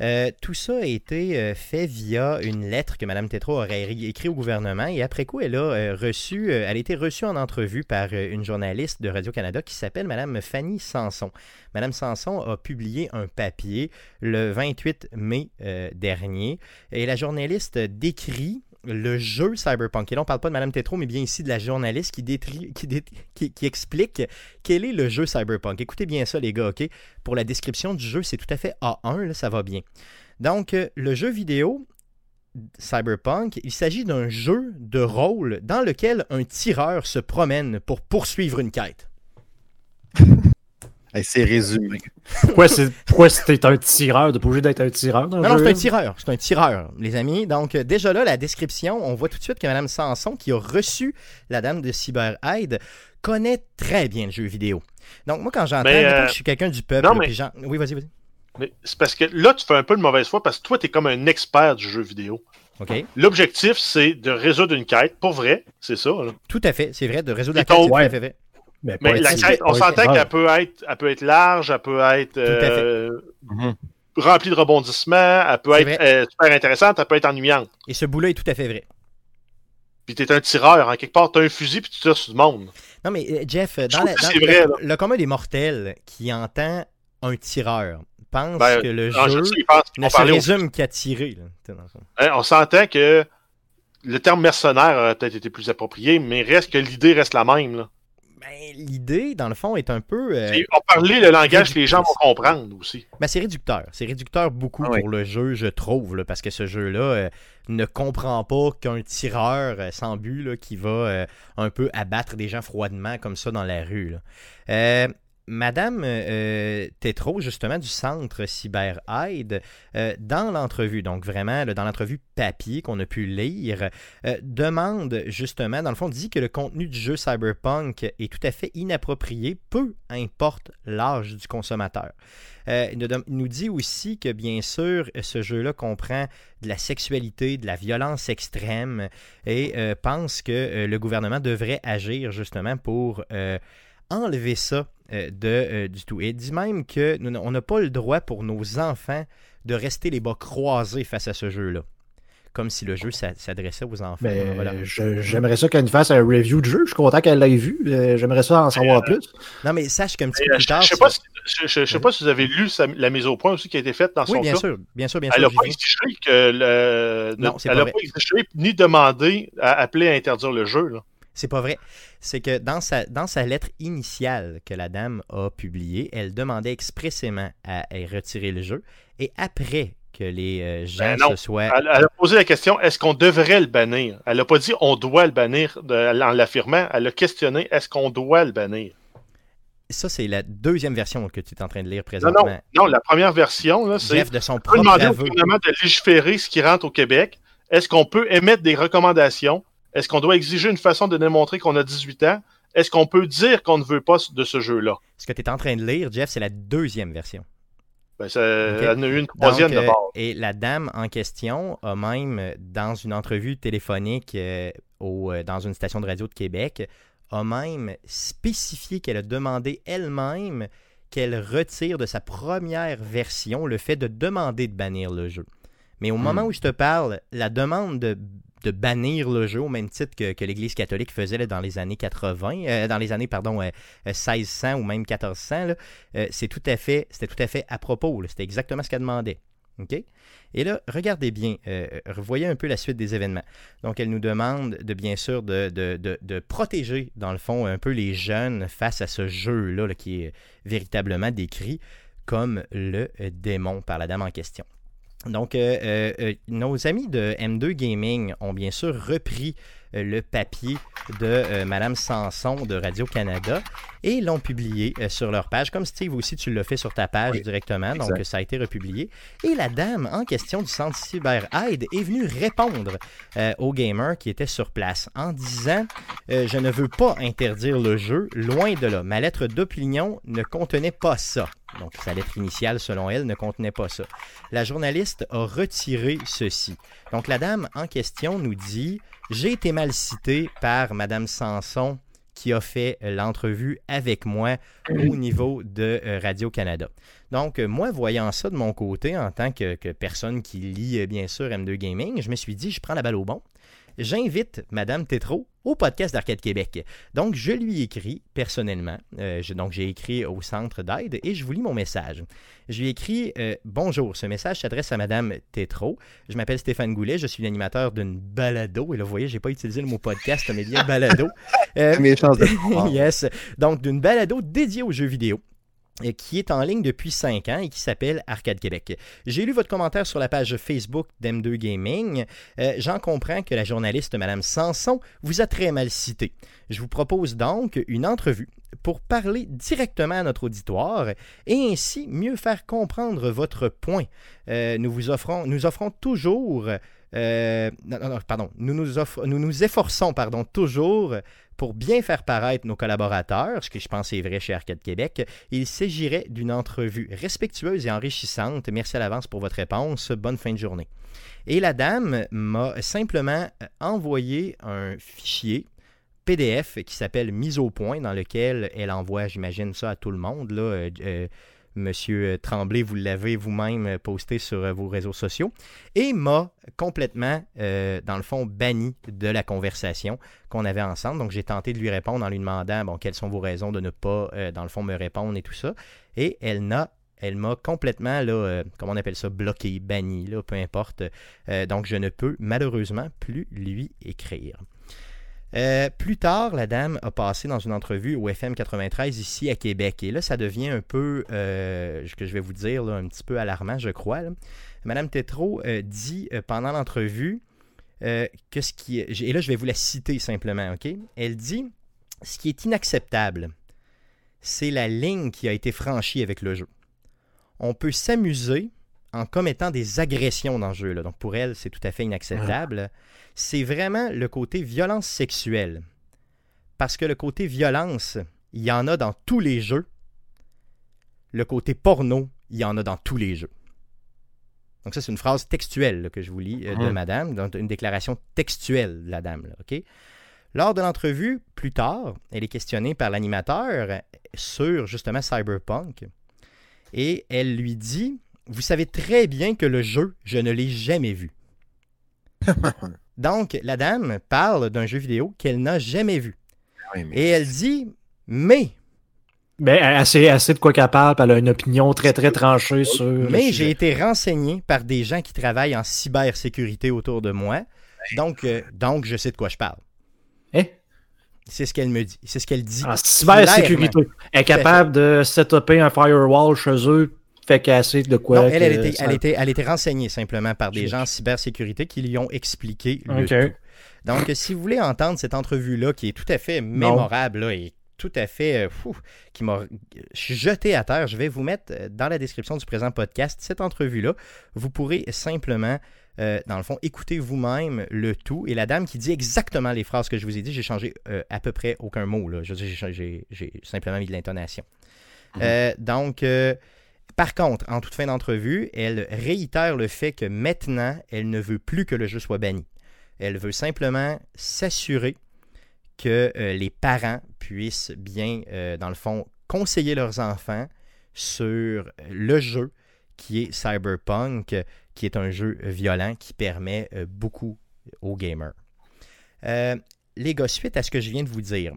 Euh, tout ça a été euh, fait via une lettre que Mme Tétrault aurait ri- écrite au gouvernement et après coup, elle a euh, elle a été reçue en entrevue par une journaliste de Radio-Canada qui s'appelle Mme Fanny Sanson. Mme Sanson a publié un papier le 28 mai dernier et la journaliste décrit le jeu Cyberpunk. Et là, on ne parle pas de Mme Tétrault, mais bien ici de la journaliste qui explique quel est le jeu Cyberpunk. Écoutez bien ça, les gars, OK? Pour la description du jeu, c'est tout à fait A1, là, ça va bien. Donc, euh, le jeu vidéo Cyberpunk, il s'agit d'un jeu de rôle dans lequel un tireur se promène pour poursuivre une quête. Hey, c'est résumé. Pourquoi c'est pourquoi c'était un tireur, de pas obligé d'être un tireur dans le Non, non, c'est un tireur. C'est un tireur, les amis. Donc, euh, déjà là, la description, on voit tout de suite que Mme Sanson, qui a reçu la dame de Cyber connaît très bien le jeu vidéo. Donc, moi, quand j'entends, euh, que je suis quelqu'un du peuple, non, mais- puis Oui, vas-y, vas-y. Mais c'est parce que là, tu fais un peu de mauvaise foi parce que toi, tu es comme un expert du jeu vidéo. OK. L'objectif, c'est de résoudre une quête. Pour vrai, c'est ça. là. Tout à fait, c'est vrai, de résoudre la ton- quête, c'est tout à fait vrai. Mais, la quête, on s'entend être qu'elle peut être, elle peut être large, elle peut être euh, Mhm. remplie de rebondissements, elle peut être euh, super intéressante, elle peut être ennuyante. Et ce bout-là est tout à fait vrai. Puis t'es un tireur, en quelque part, t'as un fusil puis tu tires sur le monde. Non, mais euh, Jeff, dans, la- dans le, vrai, là. le commun des mortels qui entend un tireur pense Ben, que le En jeu jeu, ne se résume qu'à tirer. là. Hein, on s'entend que le terme mercenaire aurait peut-être été plus approprié, mais reste que l'idée reste la même. Là. Ben, L'idée, dans le fond, est un peu. euh, Et on parlait le langage que les gens vont comprendre aussi. Ben, c'est réducteur. C'est réducteur beaucoup Ah oui. pour le jeu, je trouve, là, parce que ce jeu-là euh, ne comprend pas qu'un tireur euh, sans but là, qui va euh, un peu abattre des gens froidement comme ça dans la rue. là. Euh, Madame euh, Tétro, justement, du centre Cyber Aid, euh, dans l'entrevue, donc vraiment dans l'entrevue papier qu'on a pu lire, euh, demande justement, dans le fond, dit que le contenu du jeu Cyberpunk est tout à fait inapproprié, peu importe l'âge du consommateur. Euh, il nous dit aussi que, bien sûr, ce jeu-là comprend de la sexualité, de la violence extrême et euh, pense que euh, le gouvernement devrait agir justement pour euh, enlever ça euh, de, euh, du tout. Et il dit même que nous on n'a pas le droit pour nos enfants de rester les bas croisés face à ce jeu-là. Comme si le jeu s'a- s'adressait aux enfants. Voilà. je- j'aimerais ça qu'elle nous fasse un review de jeu. Je suis content qu'elle l'ait vu. Euh, J'aimerais ça en savoir plus. Non, mais sache qu'un petit Et, peu euh, plus je, tard. je sais ça- pas si, je, je- je sais pas si vous avez lu sa- la mise au point aussi qui a été faite dans son Oui, bien cas. sûr, bien sûr, bien Elle sûr. n'a j'y pas exigé que le, Non, c'est elle pas exigé ni demandé à appeler à interdire le jeu. Là. C'est pas vrai. C'est que dans sa, dans sa lettre initiale que la dame a publiée, elle demandait expressément à, à retirer le jeu. Et après que les euh, gens Ben non. se soient. Elle, elle a posé la question est-ce qu'on devrait le bannir? Elle n'a pas dit on doit le bannir de- en l'affirmant. Elle a questionné est-ce qu'on doit le bannir? Ça, c'est la deuxième version que tu es en train de lire présentement. non, non, la première version, c'est de son propre demander au gouvernement de légiférer ce qui rentre au Québec. Est-ce qu'on peut émettre des recommandations? Est-ce qu'on doit exiger une façon de démontrer qu'on a 18 ans? Est-ce qu'on peut dire qu'on ne veut pas de ce jeu-là? Ce que tu es en train de lire, Jeff, c'est la deuxième version. Ben, ça, Ok. Elle en a eu une troisième Donc, euh, d'abord. et la dame en question a même, dans une entrevue téléphonique euh, au, euh, dans une station de radio de Québec, a même spécifié qu'elle a demandé elle-même qu'elle retire de sa première version le fait de demander de bannir le jeu. Mais au moment où je te parle, la demande de, de bannir le jeu, au même titre que, l'Église catholique faisait dans les années 80, euh, dans les années, pardon, euh, euh, 1600 ou même 1400, là, euh, c'est tout à fait, c'était tout à fait à propos. C'était exactement ce qu'elle demandait. Et là, regardez bien, euh, revoyez un peu la suite des événements. Donc, elle nous demande de bien sûr de, protéger, dans le fond, un peu les jeunes face à ce jeu-là là, qui est véritablement décrit comme le euh, démon par la dame en question. Donc, euh, euh, euh, nos amis de M2 Gaming ont bien sûr repris le papier de euh, Madame Sanson de Radio-Canada et l'ont publié euh, sur leur page, comme Steve aussi tu l'as fait sur ta page Oui, directement, donc exact. euh, ça a été republié. Et la dame en question du centre Cyber Aid est venue répondre euh, aux gamers qui étaient sur place en disant euh, Je ne veux pas interdire le jeu, loin de là. Ma lettre d'opinion ne contenait pas ça. Donc sa lettre initiale, selon elle, ne contenait pas ça. La journaliste a retiré ceci. Donc la dame en question nous dit J'ai été mal cité par Madame Sanson qui a fait euh, l'entrevue avec moi au niveau de euh, Radio-Canada. Donc, euh, moi, voyant ça de mon côté, en tant que, que personne qui lit, bien sûr, M2 Gaming, je me suis dit, je prends la balle au bon. J'invite Madame Tétro au podcast d'Arcade Québec. Donc, je lui écris personnellement. Euh, je- donc, j'ai écrit au centre d'aide et je vous lis mon message. Je lui ai écrit euh, Bonjour, ce message s'adresse à Madame Tétro. Je m'appelle Stéphane Goulet, je suis l'animateur d'une balado. Et là, vous voyez, j'ai pas utilisé le mot podcast, mais bien balado. (laughs) Euh, Mes chances de (laughs) yes. Donc, d'une balado dédiée aux jeux vidéo qui est en ligne depuis 5 ans et qui s'appelle Arcade Québec. J'ai lu votre commentaire sur la page Facebook d'M2 Gaming. Euh, J'en comprends que la journaliste Madame Sanson vous a très mal cité. Je vous propose donc une entrevue pour parler directement à notre auditoire et ainsi mieux faire comprendre votre point. Euh, nous vous offrons, nous offrons toujours, euh, non, non, pardon, nous nous, efforçons pardon, toujours pour bien faire paraître nos collaborateurs, ce que je pense est vrai chez Arcade Québec. Il s'agirait d'une entrevue respectueuse et enrichissante. Merci à l'avance pour votre réponse. Bonne fin de journée. Et la dame m'a simplement euh, envoyé un fichier PDF qui s'appelle Mise au point, dans lequel elle envoie, j'imagine, ça à tout le monde. Là, euh, Monsieur Tremblay, vous l'avez vous-même posté sur euh, vos réseaux sociaux, et m'a complètement, euh, dans le fond, banni de la conversation qu'on avait ensemble. Donc, j'ai tenté de lui répondre en lui demandant, bon, quelles sont vos raisons de ne pas, euh, dans le fond, me répondre et tout ça. Et elle n'a elle m'a complètement, là, euh, comment on appelle ça, bloqué, banni, là, peu importe. Euh, donc, je ne peux malheureusement plus lui écrire. Euh, plus tard, la dame a passé dans une entrevue au FM 93 ici à Québec. Et là, ça devient un peu, euh, ce que je vais vous dire, un petit peu alarmant, je crois. Madame Tétrault euh, dit euh, pendant l'entrevue que ce qui est. Et là, je vais vous la citer simplement, OK? Elle dit Ce qui est inacceptable, c'est la ligne qui a été franchie avec le jeu. On peut s'amuser en commettant des agressions dans le jeu. là. Donc pour elle, c'est tout à fait inacceptable. C'est vraiment le côté violence sexuelle. Parce que le côté violence, il y en a dans tous les jeux. Le côté porno, il y en a dans tous les jeux. Donc ça, c'est une phrase textuelle là, que je vous lis euh, de madame, donc une déclaration textuelle de la dame. là, OK? Lors de l'entrevue, plus tard, elle est questionnée par l'animateur sur justement Cyberpunk. Et elle lui dit Vous savez très bien que le jeu, je ne l'ai jamais vu. (laughs) Donc, la dame parle d'un jeu vidéo qu'elle n'a jamais vu. Oui, mais Et elle dit Mais, Mais assez, assez de quoi qu'elle parle, puis elle a une opinion très très tranchée sur. mais j'ai été renseigné par des gens qui travaillent en cybersécurité autour de moi. Donc, euh, donc je sais de quoi je parle. Hein? C'est ce qu'elle me dit. C'est ce qu'elle dit. En cybersécurité. Elle est capable de setuper un firewall chez eux, fait qu'elle sait de quoi. Non, elle, elle était, ça- elle, était, elle était renseignée simplement par des gens en cybersécurité qui lui ont expliqué le tout. Donc, si vous voulez entendre cette entrevue-là, qui est tout à fait mémorable là, et tout à fait, euh, fou, qui m'a jeté à terre, je vais vous mettre euh, dans la description du présent podcast cette entrevue-là. Vous pourrez simplement, euh, dans le fond, écouter vous-même le tout. Et la dame qui dit exactement les phrases que je vous ai dit, j'ai changé euh, à peu près aucun mot. Là. J'ai- simplement mis de l'intonation. Euh, donc, euh, par contre, en toute fin d'entrevue, elle réitère le fait que maintenant, elle ne veut plus que le jeu soit banni. Elle veut simplement s'assurer que euh, les parents puissent bien, euh, dans le fond, conseiller leurs enfants sur le jeu qui est Cyberpunk, qui est un jeu violent qui permet euh, beaucoup aux gamers. Les gars, suite à ce que je viens de vous dire,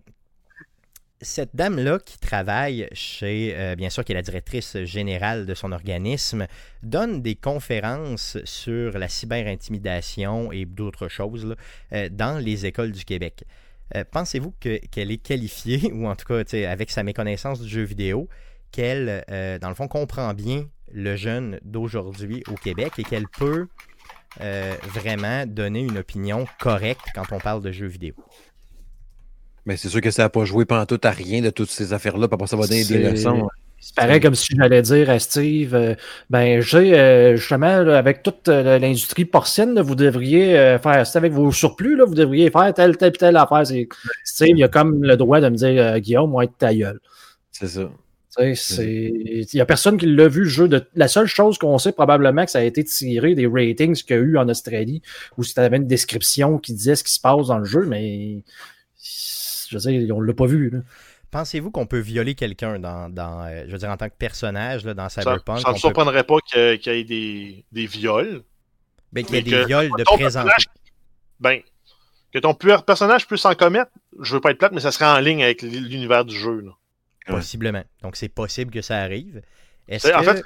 cette dame-là qui travaille chez, euh, bien sûr, qui est la directrice générale de son organisme, donne des conférences sur la cyberintimidation et d'autres choses euh, dans les écoles du Québec. Euh, Pensez-vous que- qu'elle est qualifiée, (laughs) ou en tout cas, avec sa méconnaissance du jeu vidéo, qu'elle, dans le fond, comprend bien le jeune d'aujourd'hui au Québec et qu'elle peut vraiment donner une opinion correcte quand on parle de jeux vidéo? Mais c'est sûr que ça n'a pas joué pendant tout à rien de toutes ces affaires-là. Après, ça va donner des leçons. C'est pareil comme si j'allais dire à Steve, euh, ben, j'ai euh, justement, là, avec toute euh, l'industrie porcine, là, vous devriez euh, faire, c'est avec vos surplus, là, vous devriez faire telle, telle, telle affaire. Steve, il a comme le droit de me dire, Guillaume, moi, être ta gueule. C'est ça. Il n'y a personne qui l'a vu le jeu. De... La seule chose qu'on sait probablement que ça a été tiré des ratings qu'il y a eu en Australie, où c'était une description qui disait ce qui se passe dans le jeu, mais je veux dire, on ne l'a pas vu. là. Pensez-vous qu'on peut violer quelqu'un dans, dans, euh, je veux dire, en tant que personnage là, dans Cyberpunk? ça ne peut- surprendrait pas que- qu'il y ait des, des viols. ben, qu'il y ait mais des que viols de personnage- Ben, que ton personnage puisse en commettre, je veux pas être plate, mais ça serait en ligne avec l'univers du jeu. là. Possiblement. Donc, c'est possible que ça arrive. Est-ce C'est- En que... fait,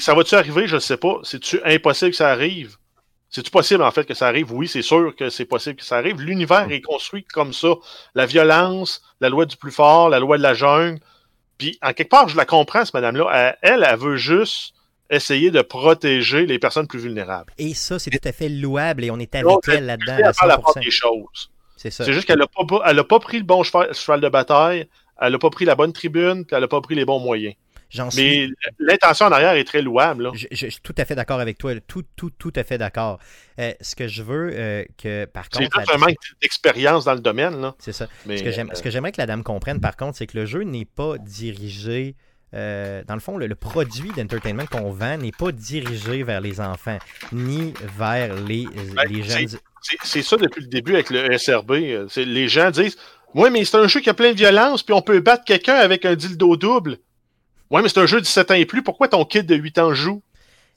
ça va-tu arriver? Je ne sais pas. C'est-tu impossible que ça arrive? C'est-tu possible, en fait, que ça arrive? Oui, c'est sûr que c'est possible que ça arrive. L'univers est construit comme ça. La violence, la loi du plus fort, la loi de la jungle. Puis, en quelque part, je la comprends, cette madame-là. Elle, elle, elle veut juste essayer de protéger les personnes plus vulnérables. Et ça, c'est tout à fait louable et on est avec Donc, elle là-dedans Elle fait la part 100%. des choses. C'est ça. C'est juste qu'elle n'a pas, elle a pas pris le bon cheval, cheval de bataille. elle n'a pas pris la bonne tribune, puis elle n'a pas pris les bons moyens. J'en suis. Mais l'intention en arrière est très louable. Là. Je, je- je suis tout à fait d'accord avec toi. Tout, tout, tout à fait d'accord. Euh, ce que je veux euh, que, par C'est contre. un manque d'expérience dans le domaine. Là. C'est ça. Mais, Ce que j'aime- euh, ce que j'aimerais que la dame comprenne, par contre, c'est que le jeu n'est pas dirigé. euh, dans le fond, le, le produit d'entertainment qu'on vend n'est pas dirigé vers les enfants, ni vers les, Ben, les jeunes. C'est c'est ça depuis le début avec le SRB. c'est- Les gens disent Ouais, mais c'est un jeu qui a plein de violence, puis on peut battre quelqu'un avec un dildo double. Ouais, mais c'est un jeu de 17 ans et plus. Pourquoi ton kid de 8 ans joue?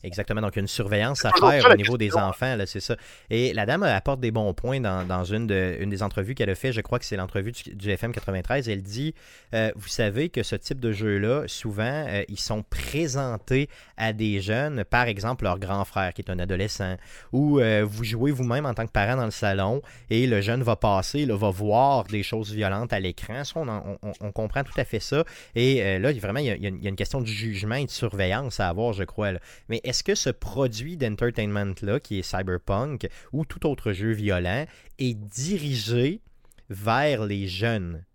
Exactement. Donc, il y a une surveillance à faire au niveau des question. enfants, là, c'est ça. Et la dame apporte des bons points dans, dans une, de- une des entrevues qu'elle a fait. Je crois que c'est l'entrevue du, du FM 93. Elle dit euh, Vous savez que ce type de jeu-là, souvent, euh, ils sont présentés à des jeunes, par exemple leur grand frère qui est un adolescent, ou euh, vous jouez vous-même en tant que parent dans le salon et le jeune va passer, là, va voir des choses violentes à l'écran. Ça, on, en- on- on comprend tout à fait ça. Et là, vraiment, il y, a, il y a une question de jugement et de surveillance à avoir, je crois. là. Mais est-ce que ce produit d'entertainment-là, qui est Cyberpunk, ou tout autre jeu violent, est dirigé vers les jeunes?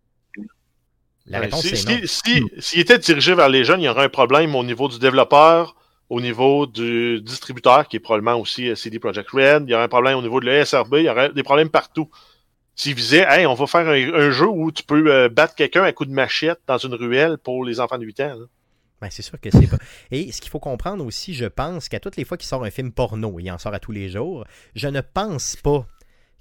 La Ouais, réponse si, est non. si- si- S'il était dirigé vers les jeunes, il y aurait un problème au niveau du développeur, au niveau du distributeur, qui est probablement aussi euh, CD Projekt Red. Il y aurait un problème au niveau de l'ESRB. Il y aurait des problèmes partout. S'il visait, hey, on va faire un, un jeu où tu peux euh, battre quelqu'un à coup de machette dans une ruelle pour les enfants de 8 ans. là. Ben, c'est sûr que c'est pas. Et ce qu'il faut comprendre aussi, je pense qu'à toutes les fois qu'il sort un film porno, il en sort à tous les jours, je ne pense pas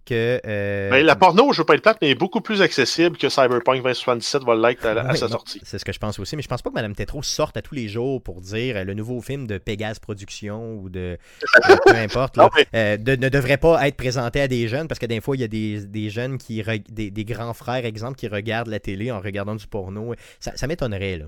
que. euh, Mais la porno, je veux pas être plate, mais est beaucoup plus accessible que Cyberpunk 2077 va l'être à, à sa non, sortie. C'est ce que je pense aussi, mais je pense pas que Mme Tétrault sorte à tous les jours pour dire euh, le nouveau film de Pégase Productions ou de euh, peu (laughs) importe, là, Non, mais- euh, de- ne devrait pas être présenté à des jeunes parce que des fois il y a des, des jeunes qui re- des, des grands frères exemple qui regardent la télé en regardant du porno. Ça, ça m'étonnerait là.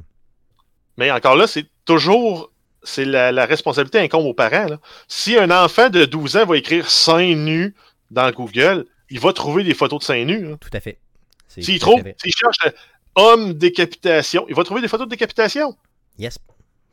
Mais encore là, c'est toujours. C'est la, la responsabilité incombe aux parents. là. Si un enfant de 12 ans va écrire seins nus dans Google, il va trouver des photos de seins nus. là. Tout à fait. S'il trouve, s'il cherche euh, homme décapitation, il va trouver des photos de décapitation. Yes.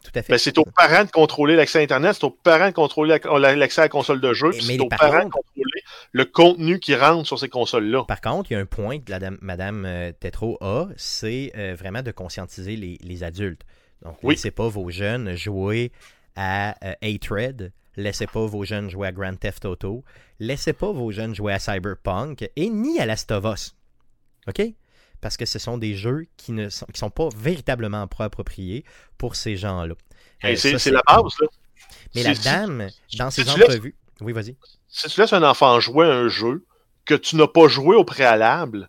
Tout à fait. Ben, c'est aux parents de contrôler l'accès à Internet, c'est aux parents de contrôler la- la- l'accès à la console de jeu, c'est aux parents- de contrôler le contenu qui rentre sur ces consoles-là. Par contre, il y a un point que la dame- Madame euh, Tétrault a, c'est euh, vraiment de conscientiser les, les adultes. Donc, Oui. laissez pas vos jeunes jouer à euh, Hatred, laissez pas vos jeunes jouer à Grand Theft Auto, laissez pas vos jeunes jouer à Cyberpunk et ni à Last of Us. OK? Parce que ce sont des jeux qui ne sont, qui sont pas véritablement appropriés pour ces gens-là. Hey, Euh, c'est la base. Là. Mais la dame, dans ses laisses- entrevues. Oui, vas-y. Si tu laisses un enfant jouer à un jeu que tu n'as pas joué au préalable,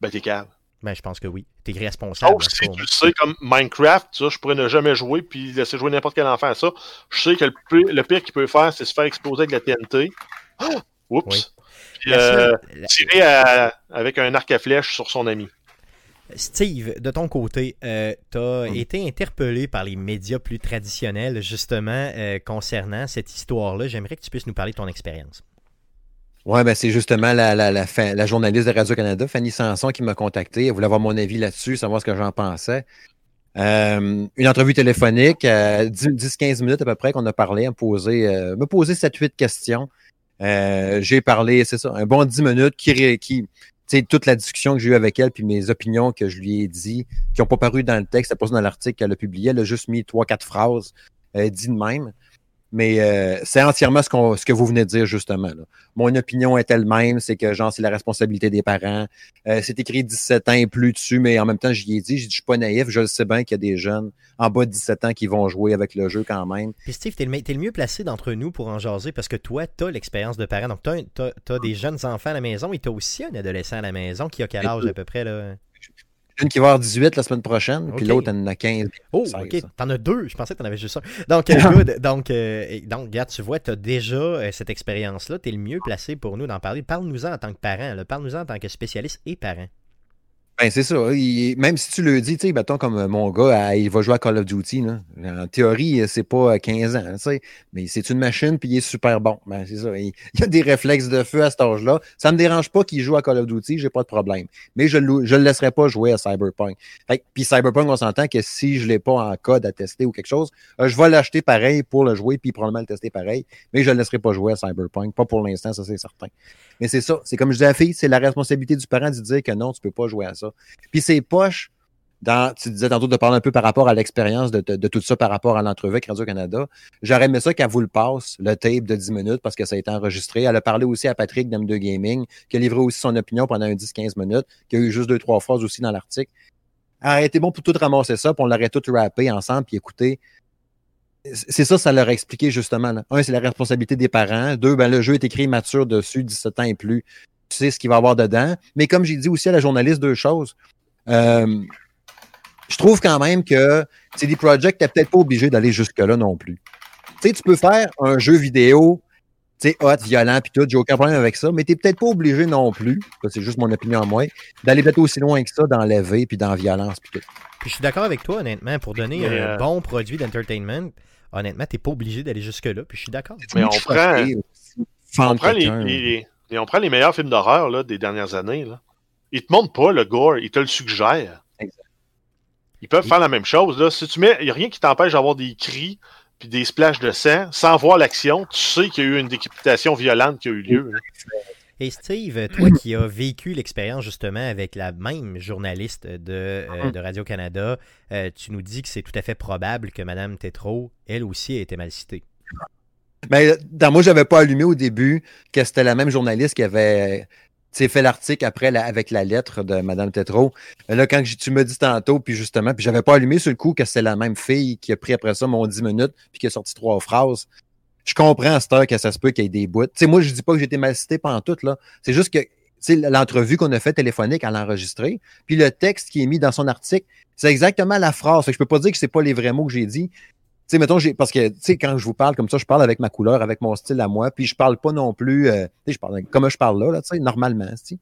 ben t'es calme. Ben, je pense que oui. T'es responsable. Tout si tu le sais, comme Minecraft, ça, je pourrais ne jamais jouer puis laisser jouer n'importe quel enfant à ça. Je sais que le pire, le pire qu'il peut faire, c'est se faire exploser avec la TNT. Ah! Oups! Oui. Puis, euh, la- tirer à- avec un arc à flèche sur son ami. Steve, de ton côté, euh, tu as Mm. été interpellé par les médias plus traditionnels, justement, euh, concernant cette histoire-là. J'aimerais que tu puisses nous parler de ton expérience. Ouais, ben c'est justement la, la, la, la journaliste de Radio-Canada, Fanny Sanson, qui m'a contacté. Elle voulait avoir mon avis là-dessus, savoir ce que j'en pensais. Euh, une entrevue téléphonique, euh, 10-15 minutes à peu près, qu'on a parlé, à me poser, euh, me poser 7-8 questions. Euh, J'ai parlé, c'est ça, un bon 10 minutes qui, qui toute la discussion que j'ai eue avec elle, puis mes opinions que je lui ai dit, qui n'ont pas paru dans le texte, pas dans l'article qu'elle a publié, elle a juste mis 3-4 phrases euh, dites de même. Mais euh, c'est entièrement ce, que vous venez de dire, justement. Là. Mon opinion est elle-même, c'est que, genre, c'est la responsabilité des parents. Euh, c'est écrit 17 ans et plus dessus, mais en même temps, j'y ai dit, je suis pas naïf, je le sais bien qu'il y a des jeunes en bas de 17 ans qui vont jouer avec le jeu quand même. Puis Steve, t'es le, t'es le mieux placé d'entre nous pour en jaser parce que toi, t'as l'expérience de parent. Donc, t'as, t'as des jeunes enfants à la maison et t'as aussi un adolescent à la maison qui a quel âge à peu près, là? Une qui va avoir 18 la semaine prochaine, puis l'autre, elle en a 15. Oh, 16. ok. T'en as deux. Je pensais que t'en avais juste un. Donc, (laughs) good. Donc, euh, donc, regarde, tu vois, t'as déjà euh, cette expérience-là. T'es le mieux placé pour nous d'en parler. Parle-nous-en en tant que parent. Parle-nous-en en tant que spécialiste et parent. Ben, c'est ça. il- même si tu le dis, tu sais, comme euh, mon gars, ah, il va jouer à Call of Duty, là. En théorie, euh, c'est pas à 15 ans, tu sais. Mais c'est une machine, puis il est super bon. Ben, c'est ça. Il, (laughs) il a des réflexes de feu à cet âge-là. Ça me dérange pas qu'il joue à Call of Duty, j'ai pas de problème. Mais je le, je le laisserai pas jouer à Cyberpunk. Fait puis Cyberpunk, on s'entend que si je l'ai pas en code à tester ou quelque chose, euh, je vais l'acheter pareil pour le jouer, puis probablement le tester pareil. Mais je le laisserai pas jouer à Cyberpunk. Pas pour l'instant, ça c'est certain. Mais c'est ça. C'est comme je disais à la c'est la responsabilité du parent de dire que non, tu peux pas jouer à ça. Puis c'est poche tu disais tantôt de parler un peu par rapport à l'expérience de, tout ça par rapport à l'entrevue avec Radio-Canada. J'aurais aimé ça qu'elle vous le passe, le tape de 10 minutes, parce que ça a été enregistré. Elle a parlé aussi à Patrick d'M2 Gaming, qui a livré aussi son opinion pendant un 10-15 minutes, qui a eu juste deux, trois phrases aussi dans l'article. Elle été bon pour tout ramasser ça, puis on l'aurait tout rappé ensemble, puis écouter. C'est ça, ça leur a expliqué justement. là. Un, c'est la responsabilité des parents. Deux, ben, le jeu est écrit mature dessus, 17 ans et plus. Tu sais ce qu'il va y avoir dedans. Mais comme j'ai dit aussi à la journaliste, deux choses. Euh, je trouve quand même que CD Projekt n'est peut-être pas obligé d'aller jusque-là non plus. Tu sais, tu peux faire un jeu vidéo, tu sais, hot, violent, puis tout, j'ai aucun problème avec ça, mais tu n'es peut-être pas obligé non plus, ça c'est juste mon opinion à moi, d'aller peut-être aussi loin que ça dans l'EV puis dans la violence puis tout. Puis je suis d'accord avec toi, honnêtement, pour donner un euh, bon produit d'entertainment, honnêtement, t'es pas obligé d'aller jusque-là, puis je suis d'accord. Mais on prend- On prend, les, quelqu'un. les- les- on prend les meilleurs films d'horreur là, des dernières années. Là. Ils te montrent pas le gore, ils te le suggèrent. Exact. Ils peuvent faire la même chose. Là. Si tu mets, il n'y a rien qui t'empêche d'avoir des cris puis des splashes de sang sans voir l'action. Tu sais qu'il y a eu une décapitation violente qui a eu lieu. Et Steve, toi qui as vécu l'expérience justement avec la même journaliste de, euh, de Radio-Canada, euh, tu nous dis que c'est tout à fait probable que Madame Tétrault, elle aussi, ait été mal citée. Mais dans moi, j'avais pas allumé au début que c'était la même journaliste qui avait euh, fait l'article après la- avec la lettre de Mme Tétrault. Mais là, quand tu me dis tantôt, puis justement, puis j'avais pas allumé sur le coup que c'est la même fille qui a pris après ça mon 10 minutes, puis qui a sorti trois phrases. Je comprends à cette heure que ça se peut qu'il y ait des bouts. Tu sais, moi, je dis pas que j'ai été mal cité pendant tout, là. C'est juste que, l'entrevue qu'on a fait téléphonique, elle a enregistré. Puis le texte qui est mis dans son article, c'est exactement la phrase. Fait que je peux pas dire que c'est pas les vrais mots que j'ai dit. Tu sais, mettons, parce que, quand je vous parle comme ça, je parle avec ma couleur, avec mon style à moi, puis je parle pas non plus, euh, je parle comme je parle là, là, normalement, tu sais.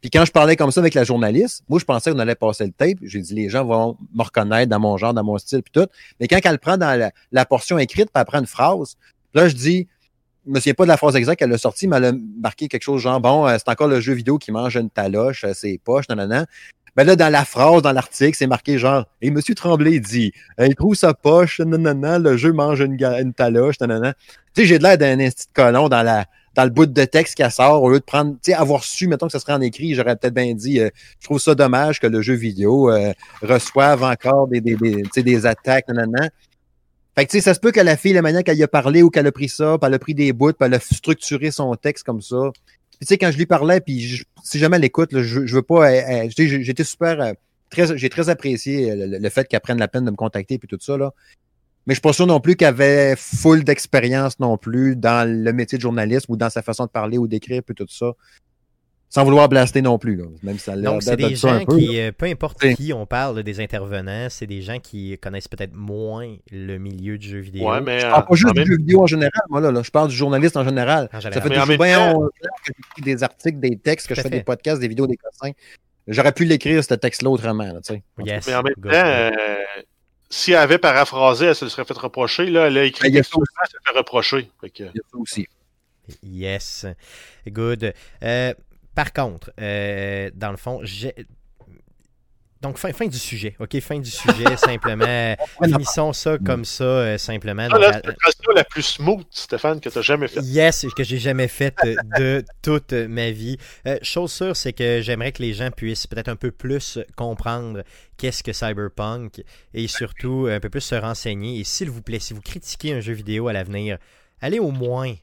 Puis quand je parlais comme ça avec la journaliste, moi, je pensais qu'on allait passer le tape. J'ai dit, les gens vont me reconnaître dans mon genre, dans mon style, puis tout. Mais quand elle prend dans la, la portion écrite, puis elle prend une phrase, là, je dis, je me souviens pas de la phrase exacte qu'elle a sortie, mais elle a marqué quelque chose genre, bon, euh, c'est encore le jeu vidéo qui mange une taloche, euh, ses poches, nanana. Ben là, dans la phrase, dans l'article, c'est marqué genre, et Monsieur Tremblay dit, euh, il trouve sa poche, nanana, le jeu mange une, taloche, nanana. Tu sais, j'ai de l'air d'un de colon dans la, dans le bout de texte qui sort, au lieu de prendre, tu sais, avoir su, mettons que ça serait en écrit, j'aurais peut-être bien dit, euh, je trouve ça dommage que le jeu vidéo euh, reçoive encore des, des, des, des attaques, nanana. Fait que, tu sais, ça se peut que la fille, la manière qu'elle a parlé ou qu'elle a pris ça, puis elle a pris des bouts, puis elle a structuré son texte comme ça. Tu sais, quand je lui parlais, puis si jamais elle écoute, je, veux pas, euh, euh, j'étais super, euh, très, j'ai très apprécié euh, le, fait qu'elle prenne la peine de me contacter puis tout ça, là. Mais je suis pas non plus qu'elle avait full d'expérience non plus dans le métier de journaliste ou dans sa façon de parler ou d'écrire puis tout ça. Sans vouloir blaster non plus, là. Même si ça Donc, c'est des ça gens peu, qui, euh, peu importe qui on parle des intervenants, c'est des gens qui connaissent peut-être moins le milieu du jeu vidéo. Ouais, mais Je euh, parle pas juste en du même- jeu vidéo en général, moi, là, là. Je parle du journaliste en général. En Ça fait Mais en déjà même bien temps- que j'écris des articles, des textes, que je fais fait. des podcasts, des vidéos, des cossins. J'aurais pu l'écrire, ce texte-là, autrement, là. Yes, mais en même temps, euh, si elle avait paraphrasé, elle se serait fait reprocher. Là, elle a écrit Ben, il y a textuellement, elle se fait reprocher. Fait que- Il y a ça aussi. Yes. Good. Euh, par contre, euh, dans le fond, j'ai. Donc, fin, fin du sujet, OK? Fin du sujet, (laughs) simplement. Finissons ça comme ça, euh, simplement. C'est la la plus smooth, Stéphane, que tu as jamais faite. Yes, que j'ai jamais faite euh, de toute ma vie. Euh, chose sûre, c'est que j'aimerais que les gens puissent peut-être un peu plus comprendre qu'est-ce que Cyberpunk et surtout un peu plus se renseigner. Et s'il vous plaît, si vous critiquez un jeu vidéo à l'avenir, allez au moins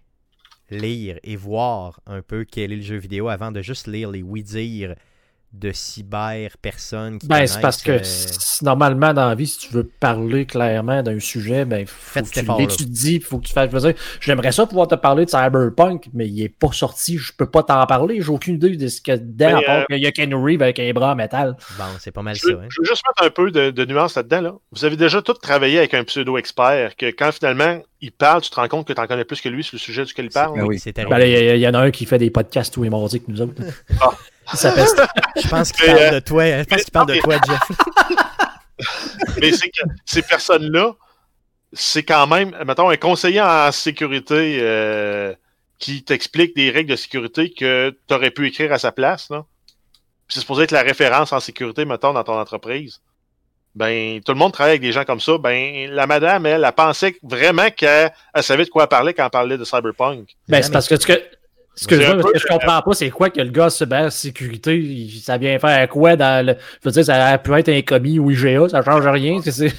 lire et voir un peu quel est le jeu vidéo avant de juste lire les oui-dire de cyber personnes qui Ben, c'est parce que euh, normalement, dans la vie, si tu veux parler clairement d'un sujet, ben, faut que tu l'étudies, faut que tu fasses. Je veux dire, j'aimerais ça pouvoir te parler de Cyberpunk, mais il est pas sorti, je peux pas t'en parler, j'ai aucune idée de ce qu'il y a dedans, Mais, à part euh, qu'il y a Ken Reeves avec un bras en métal. Bon, c'est pas mal Je ça. veux, hein. je veux juste mettre un peu de, de nuance là-dedans. Là. Vous avez déjà tous travaillé avec un pseudo-expert que quand finalement il parle, tu te rends compte que tu en connais plus que lui sur le sujet duquel il parle? Ben oui. C'est Ben, il y, a- il y en a un qui fait des podcasts tous les mardis que nous autres. Ah. Il s'appelle (laughs) Je pense qu'il parle euh, de toi. Je pense qu'il parle de toi, Jeff. (laughs) Mais c'est que ces personnes-là, c'est quand même, mettons, un conseiller en sécurité euh, qui t'explique des règles de sécurité que tu aurais pu écrire à sa place. Là. Puis c'est supposé être la référence en sécurité, mettons, dans ton entreprise. Ben, tout le monde travaille avec des gens comme ça. Ben, la madame, elle, elle pensait vraiment qu'elle elle savait de quoi elle parlait quand elle parlait de Cyberpunk. Ben, c'est parce que, tu- Ce que C'est je, ce que je comprends pas, c'est quoi que le gars cybersécurité, il- ça vient faire quoi dans le. Je veux dire, ça peut être un commis ou IGA, ça change rien. c'est- c'est-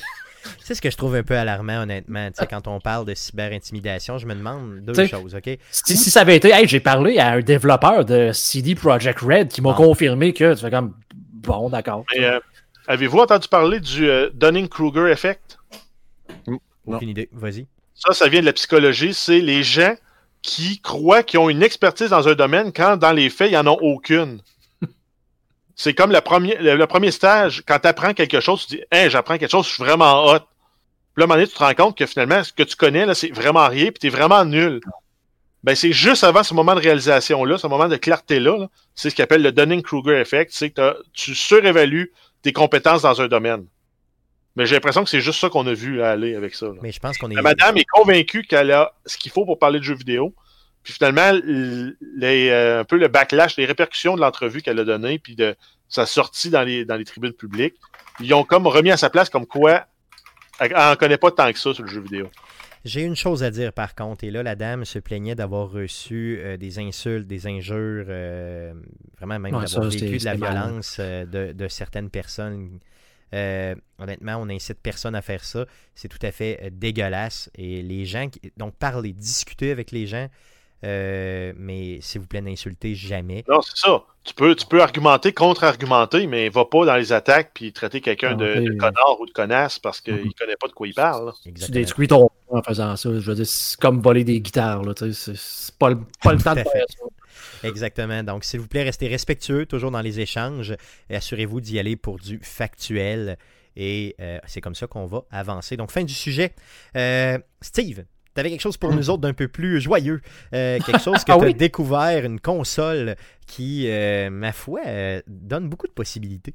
C'est ce que je trouve un peu alarmant, honnêtement. Tu sais, quand on parle de cyber-intimidation, je me demande deux T'sais, choses, OK? Si, si ça avait été, hey, j'ai parlé à un développeur de CD Projekt Red qui m'a Ah. confirmé que tu fais comme bon, d'accord. Mais, euh, Avez-vous entendu parler du euh, Dunning-Kruger effect? Non. Aucune idée. Vas-y. Ça, ça vient de la psychologie. C'est les gens qui croient qu'ils ont une expertise dans un domaine quand, dans les faits, ils n'en ont aucune. (laughs) C'est comme le premier, le, le premier stage. Quand tu apprends quelque chose, tu dis Hey, j'apprends quelque chose, je suis vraiment hot. Puis là, à un moment donné, tu te rends compte que finalement, ce que tu connais, là, c'est vraiment rien, puis tu es vraiment nul. Ben, c'est juste avant ce moment de réalisation-là, ce moment de clarté-là, là, c'est ce qu'on appelle le Dunning-Kruger effect. C'est que tu surévalues tes compétences dans un domaine. Mais j'ai l'impression que c'est juste ça qu'on a vu là, aller avec ça. là. Mais je pense qu'on est. La madame est convaincue qu'elle a ce qu'il faut pour parler de jeux vidéo. Puis finalement, les, euh, un peu le backlash, les répercussions de l'entrevue qu'elle a donnée, puis de sa sortie dans les, dans les tribunes publiques, ils ont comme remis à sa place comme quoi elle n'en connaît pas tant que ça sur le jeu vidéo. J'ai une chose à dire par contre, et là la dame se plaignait d'avoir reçu euh, des insultes, des injures, euh, vraiment même Ouais, d'avoir vécu de la violence euh, de, de certaines personnes. Euh, honnêtement, on incite personne à faire ça. C'est tout à fait euh, dégueulasse. Et les gens, qui... donc parler, discuter avec les gens, euh, mais s'il vous plaît, n'insultez jamais. Non, c'est ça. Tu peux, tu peux argumenter, contre-argumenter, mais va pas dans les attaques puis traiter quelqu'un de, Ah, de connard ou de connasse parce qu'il Mhm. connaît pas de quoi il parle. Tu détruis ton en faisant ça. Je veux dire, c'est comme voler des guitares. C'est pas le, pas le temps de faire ça. Exactement. Donc, s'il vous plaît, restez respectueux, toujours dans les échanges. Et assurez-vous d'y aller pour du factuel. Et euh, c'est comme ça qu'on va avancer. Donc, fin du sujet. Euh, Steve, tu avais quelque chose pour nous autres d'un peu plus joyeux. Euh, quelque chose (laughs) que Ah tu as oui? découvert, une console qui, euh, ma foi, euh, donne beaucoup de possibilités.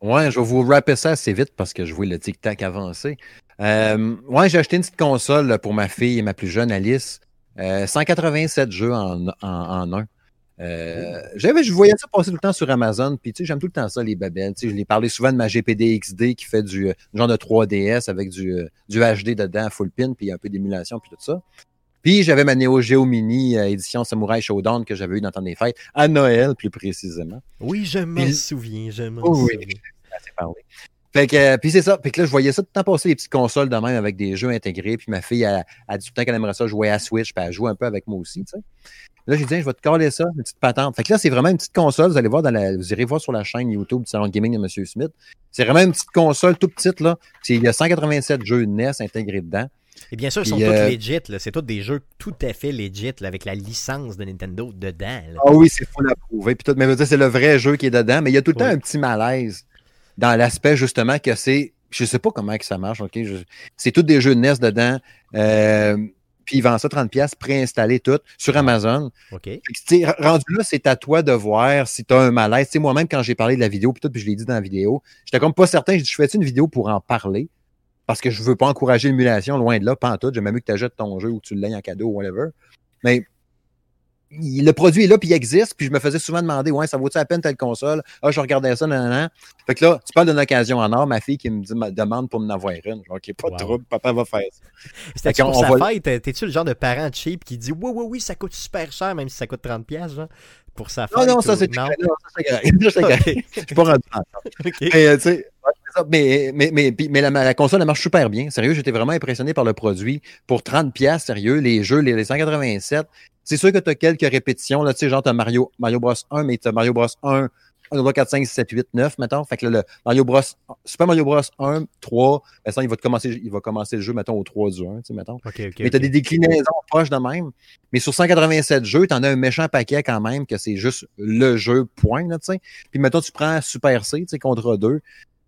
Ouais, je vais vous rapper ça assez vite parce que je vois le tic-tac avancer. Euh, ouais, j'ai acheté une petite console pour ma fille, ma plus jeune Alice. Euh, 187 jeux en, en, en un. Euh, j'avais, je voyais ça passer tout le temps sur Amazon, puis tu sais, j'aime tout le temps ça, les babelles. Tu sais, je l'ai parlé souvent de ma GPD XD qui fait du euh, genre de 3DS avec du, euh, du HD dedans, full pin, puis un peu d'émulation, puis tout ça. Puis j'avais ma Neo Geo Mini euh, édition Samurai Showdown que j'avais eu dans le temps des fêtes, à Noël plus précisément. Oui, je m'en souviens, je m'en Oh oui. souviens. assez parlé. Fait que, euh, puis c'est ça. Puis que là, je voyais ça tout le temps passer les petites consoles de même avec des jeux intégrés. Puis ma fille, elle, elle dit tout le temps qu'elle aimerait ça jouer à Switch, puis elle joue un peu avec moi aussi, tu sais. Là, j'ai dit, je vais te coller ça, une petite patente. Fait que là, c'est vraiment une petite console. Vous allez voir dans la, vous irez voir sur la chaîne YouTube du Salon Gaming de M. Smith. C'est vraiment une petite console toute petite, là. Il y a 187 jeux NES intégrés dedans. Et bien sûr, ils sont tous euh, legit. là. C'est tous des jeux tout à fait legit là, avec la licence de Nintendo dedans. là. Ah oui, c'est faut l'approuver. Puis tout, mais c'est le vrai jeu qui est dedans. Mais il y a tout le temps un petit malaise dans l'aspect justement que c'est. Je sais pas comment que ça marche, OK? c'est tous des jeux NES dedans. Euh, puis ils vendent ça 30$ préinstallé tout sur Amazon. OK. Que, rendu là, c'est à toi de voir si tu as un malaise. Moi-même, quand j'ai parlé de la vidéo, puis tout, puis je l'ai dit dans la vidéo, j'étais comme pas certain. Je fais une vidéo pour en parler? Parce que je veux pas encourager l'émulation, loin de là, pas en tout. J'aime mieux que tu achètes ton jeu ou que tu l'aies en cadeau ou whatever. Mais il- le produit est là, puis il existe, puis je me faisais souvent demander, ouais, ça vaut-tu la peine telle console? Ah, je regardais ça, nan, nan. Fait que là, tu parles d'une occasion en or, ma fille qui me dit, me demande pour m'en avoir une. OK, pas de trouble, papa va faire ça. C'était pour sa va- fête? T'es-tu le genre de parent cheap qui dit Oui, oui, oui, ça coûte super cher, même si ça coûte 30$, piastres, genre, pour sa fête? Non, non, ça, ou- c'est correct. Je suis pas rendu en (laughs) Ok. Mais, euh, tu sais, mais, mais, mais, la, la console, elle marche super bien. Sérieux, j'étais vraiment impressionné par le produit. Pour 30$, piastres, sérieux, les jeux, les, les 187, c'est sûr que tu as quelques répétitions. Là, tu sais, genre, tu as Mario, Mario Bros 1, mais tu as Mario Bros 1, 1, 2, 3, 4, 5, 6, 7, 8, 9, mettons. Fait que là, le Mario Bros, Super Mario Bros 1, 3, ben, ça, il va, te commencer, il va commencer le jeu, mettons, au 3 du 1, tu sais, mettons. Ok, ok, Mais tu as des déclinaisons proches de même. Mais sur 187 jeux, tu en as un méchant paquet quand même, que c'est juste le jeu, point. Là, tu sais. Puis mettons, tu prends Super C tu sais, contre 2.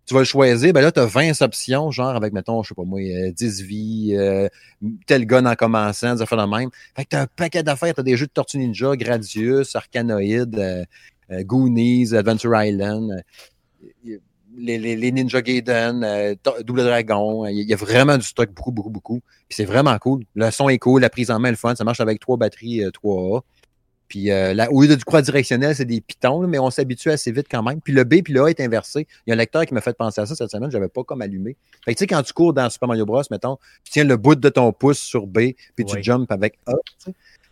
Tu vas le choisir, ben là, tu as 20 options, genre avec, mettons, je sais pas moi, euh, 10 vies, euh, tel gun en commençant, des affaires de même. Fait que tu as un paquet d'affaires. Tu as des jeux de Tortue Ninja, Gradius, Arcanoid, euh, euh, Goonies, Adventure Island, euh, les, les, les Ninja Gaiden, euh, Double Dragon. Il y a vraiment du stock, beaucoup, beaucoup, beaucoup. Puis c'est vraiment cool. Le son est cool, la prise en main est fun. Ça marche avec trois batteries euh, 3A. Puis euh, là, au lieu de du croix directionnel, c'est des pitons, là, mais on s'habitue assez vite quand même. Puis le B puis le A est inversé. Il y a un lecteur qui m'a fait penser à ça cette semaine, j'avais pas comme allumé. Fait que tu sais, quand tu cours dans Super Mario Bros, mettons, tu tiens le bout de ton pouce sur B, puis tu Ouais. jumps avec A.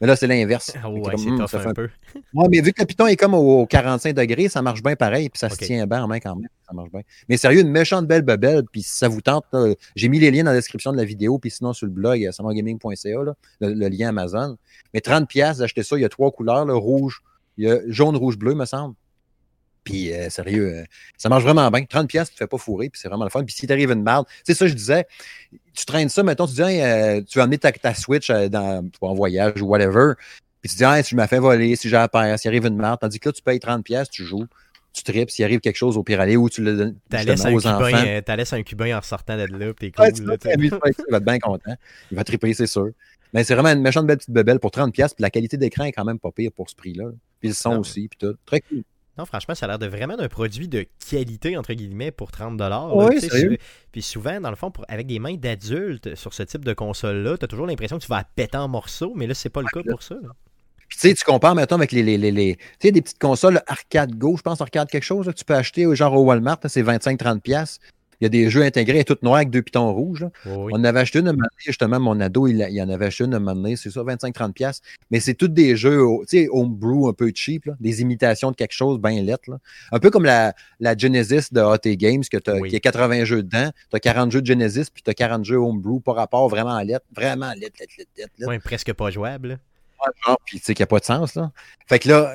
Mais là, c'est l'inverse. Ah que ouais, comme, hum, ça fait un peu. (laughs) Ouais, mais vu que le piton est comme au 45 degrés, ça marche bien pareil, puis ça se tient bien en main quand même. Ça marche bien. Mais sérieux, une méchante belle bebelle, puis si ça vous tente, j'ai mis les liens dans la description de la vidéo, puis sinon sur le blog, samargaming.ca, là, le, le lien Amazon. Mais 30 pièces d'acheter ça, il y a trois couleurs, là, rouge, il y a jaune, rouge, bleu, me semble. Puis euh, sérieux, euh, ça marche vraiment bien. 30 pièces, tu te fais pas fourrer, puis c'est vraiment le fun. Puis si t'arrive une merde, sais ça je disais, tu traînes ça, mettons, tu dis Hey, euh, tu vas amener ta, ta Switch dans, en voyage ou whatever. Puis tu dis, ah, si je me fais voler, si j'ai perdre, s'il arrive une merde, tandis que là, tu payes 30$, piastres, tu joues, tu tripes, s'il arrive quelque chose au pire aller ou tu le donnes aux cubain, enfants. t'as laissé un cubain en sortant de là, t'es cool. (laughs) Ouais, tu là, il va être bien content. Il va triper, c'est sûr. Mais c'est vraiment une méchante belle petite bebelle pour 30$, piastres, puis la qualité d'écran est quand même pas pire pour ce prix-là. Puis le son Ah ouais. aussi, puis tout. Très cool. Non, franchement, ça a l'air de vraiment d'un produit de qualité, entre guillemets, pour 30 dollars. Oui, sérieux? Puis souvent, dans le fond, pour- avec des mains d'adultes sur ce type de console-là, t'as toujours l'impression que tu vas la péter en morceaux, mais là, c'est pas le cas pour ça. là. Puis tu sais, tu compares, mettons, avec les, les, les, les- tu sais, des petites consoles Arcade Go, je pense Arcade quelque chose, là, que tu peux acheter genre au Walmart, c'est 25-30$. Il y a des jeux intégrés, tout noir avec deux pitons rouges. là. Oui, oui. On en avait acheté une, un donné, justement, mon ado, il, il en avait acheté une, un moment donné, c'est ça, 25-30$. piastres. Mais c'est tous des jeux, tu sais, homebrew un peu cheap, là, des imitations de quelque chose bien lettre. là. Un peu comme la, la Genesis de AT Games, que Oui. qui a 80 jeux dedans. Tu as 40 jeux de Genesis, puis tu as 40 jeux homebrew par rapport vraiment à lettre. Vraiment lettre, lettre, lettre, lettre. Ouais, presque pas jouable. Genre, puis tu sais qu'il n'y a pas de sens, là. Fait que là,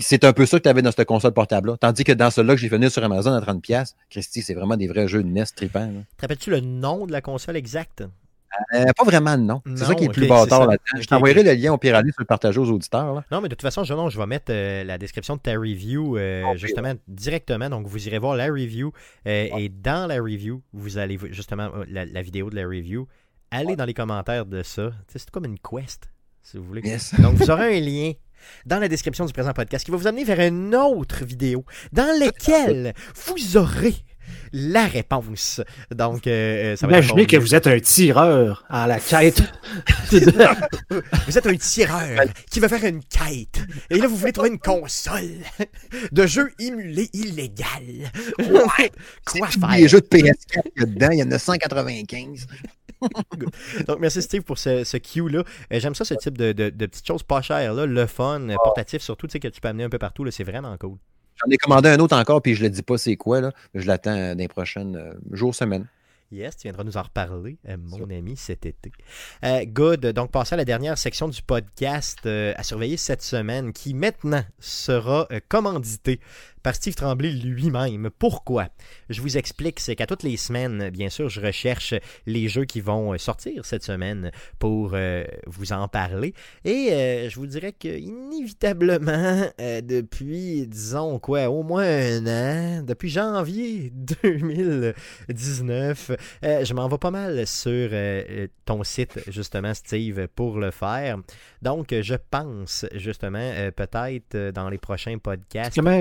c'est un peu ça que tu avais dans cette console portable-là. Tandis que dans celui-là que j'ai venu sur Amazon à 30$, Christy, c'est vraiment des vrais jeux de NES trippants. là. Te rappelles-tu le nom de la console exacte? Euh, pas vraiment nom. Non, C'est ça qui est le plus bâtard là-dedans. Je t'envoyerai ok. le lien au pire aller sur le partager aux auditeurs. Là. Non, mais de toute façon, je, non, je vais mettre euh, la description de ta review euh, justement directement. Donc, vous irez voir la review. Et dans la review, vous allez justement, la, la vidéo de la review, allez dans les commentaires de ça. C'est comme une quest, si vous voulez. Yes. Donc, vous aurez un lien dans la description du présent podcast qui va vous amener vers une autre vidéo dans laquelle vous aurez la réponse. Donc, euh, ça va être Imaginez que vous êtes un tireur à la quête. (laughs) Vous êtes un tireur qui veut faire une quête. Et là, vous voulez trouver une console de jeu émulé illégal. Quoi faire? Les jeux de PS4 qu'il y a dedans, il y en a 195. Donc, merci Steve pour ce, ce cue-là. Euh, J'aime ça, ce type de, de- de petites choses pas chères, là. le fun, euh, portatif surtout, tu sais, que tu peux amener un peu partout. là, C'est vraiment cool. J'en ai commandé un autre encore, puis je le dis pas c'est quoi, là. mais je l'attends euh, dans les prochaines euh, jours, semaines. Yes, tu viendras nous en reparler, euh, mon ami, cet été. Euh, good. Donc, passons à la dernière section du podcast euh, à surveiller cette semaine, qui maintenant sera euh, commanditée par Steve Tremblay lui-même. Pourquoi? Je vous explique. C'est qu'à toutes les semaines, bien sûr, je recherche les jeux qui vont euh, sortir cette semaine pour euh, vous en parler. Et euh, je vous dirais que inévitablement, euh, depuis, disons quoi, au moins un an, depuis janvier (laughs) 2019, euh, je m'en vais pas mal sur ton site, justement, Steve, pour le faire. Donc, je pense, justement, peut-être dans les prochains podcasts, Comment-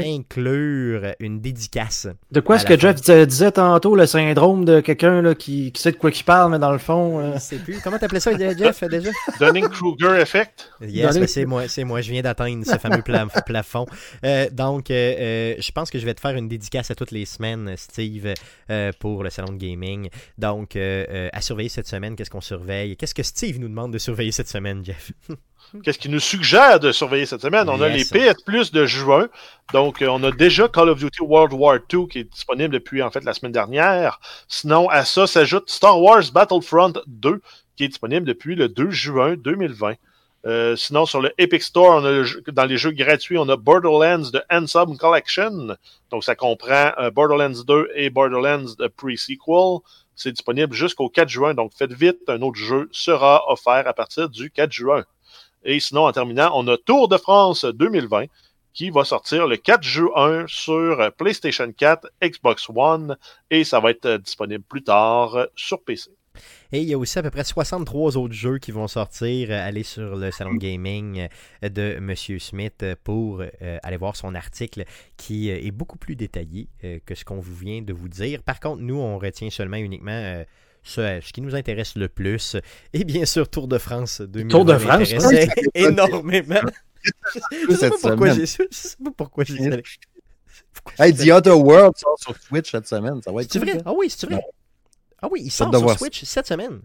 une dédicace. De quoi est-ce que Jeff disait, tantôt, le syndrome de quelqu'un là, qui, qui sait de quoi il parle, mais dans le fond. euh, Je sais plus. Comment t'appelais ça, Jeff, déjà? (laughs) Dunning-Kruger Effect. Yes, ben, c'est moi, c'est moi. Je viens d'atteindre ce fameux pla- (laughs) plafond. Euh, donc, euh, euh, je pense que je vais te faire une dédicace à toutes les semaines, Steve, euh, pour le salon de gaming. Donc, euh, euh, à surveiller cette semaine, qu'est-ce qu'on surveille? Qu'est-ce que Steve nous demande de surveiller cette semaine, Jeff? (laughs) Qu'est-ce qui nous suggère de surveiller cette semaine? On a les. PS Plus de juin. Donc, euh, on a déjà Call of Duty World War II qui est disponible depuis, en fait, la semaine dernière. Sinon, à ça s'ajoute Star Wars Battlefront 2 qui est disponible depuis le 2 juin 2020. Euh, sinon, sur le Epic Store, on a le jeu- dans les jeux gratuits, on a Borderlands de Handsome Collection. Donc, ça comprend euh, Borderlands 2 et Borderlands de Pre-Sequel. C'est disponible jusqu'au 4 juin. Donc, faites vite, un autre jeu sera offert à partir du 4 juin. Et sinon, en terminant, on a Tour de France 2020 qui va sortir le 4 juin sur PlayStation 4, Xbox One et ça va être disponible plus tard sur PC. Et il y a aussi à peu près 63 autres jeux qui vont sortir. Euh, Allez sur le salon de gaming euh, de Monsieur Smith pour euh, aller voir son article qui est beaucoup plus détaillé que ce qu'on vient de vous dire. Par contre, nous, on retient seulement uniquement ce, ce qui nous intéresse le plus. Et bien sûr, Tour de France 2020 Tour de France, m'intéressait énormément. (laughs) Je sais pas pourquoi j'ai je sais pas pourquoi j'ai Hey, The Outer World sort sur Switch cette semaine. Ça va être C'est cool, vrai? ça. Ah oui, c'est vrai. Ah oui, il sort sur Switch cette semaine.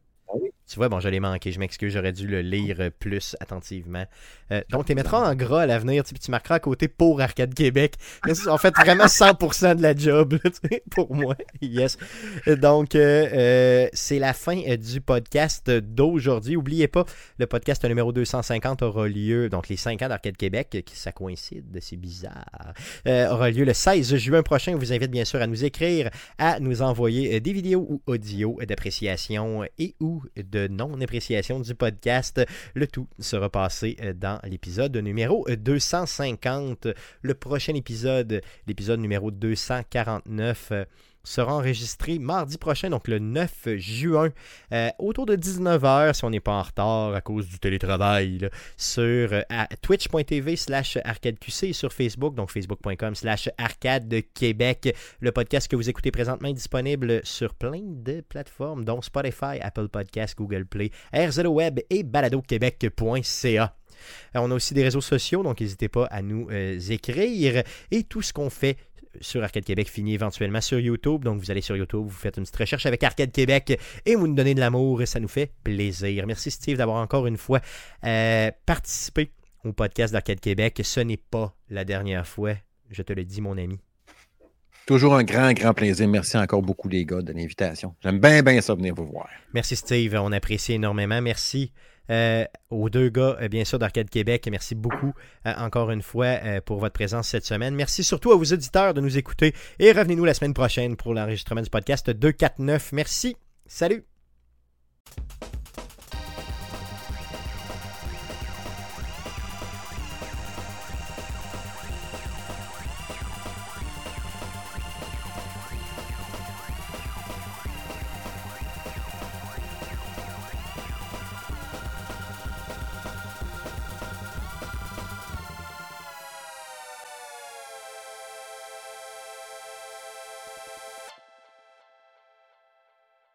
Tu vois, bon, je l'ai manqué, je m'excuse, j'aurais dû le lire plus attentivement. Euh, donc, tu les mettras en gras à l'avenir, tu tu marqueras à côté pour Arcade Québec. En fait vraiment 100% de la job, pour moi. Yes. Donc, euh, euh, c'est la fin du podcast d'aujourd'hui. Oubliez pas, le podcast numéro 250 aura lieu, donc les 5 ans d'Arcade Québec, qui ça coïncide, c'est bizarre, euh, aura lieu le 16 juin prochain. On vous invite bien sûr à nous écrire, à nous envoyer des vidéos ou audios d'appréciation et ou de non-appréciation du podcast. Le tout sera passé euh, dans l'épisode numéro 250. Le prochain épisode, l'épisode numéro 249, euh, sera enregistré mardi prochain, donc le 9 juin, euh, autour de 19h, si on n'est pas en retard à cause du télétravail, sur euh, twitch.tv slash arcadeqc et sur Facebook, donc facebook.com slash arcade Québec. Le podcast que vous écoutez présentement est disponible sur plein de plateformes, dont Spotify, Apple Podcasts, Google Play, RZO Web et baladoquebec.ca. Euh, On a aussi des réseaux sociaux, donc n'hésitez pas à nous écrire. Et tout ce qu'on fait sur Arcade Québec finit éventuellement sur YouTube. Donc vous allez sur YouTube, vous faites une petite recherche avec Arcade Québec et vous nous donnez de l'amour. Ça nous fait plaisir. Merci Steve d'avoir encore une fois euh, participé au podcast d'Arcade Québec. Ce n'est pas la dernière fois. Je te le dis, mon ami. Toujours un grand, grand plaisir. Merci encore beaucoup, les gars, de l'invitation. J'aime bien, bien ça venir vous voir. Merci Steve, on apprécie énormément. Merci euh, aux deux gars, euh, bien sûr, d'Arcade Québec. Merci beaucoup euh, encore une fois pour votre présence cette semaine. Merci surtout à vos auditeurs de nous écouter et revenez-nous la semaine prochaine pour l'enregistrement du podcast 249. Merci. Salut.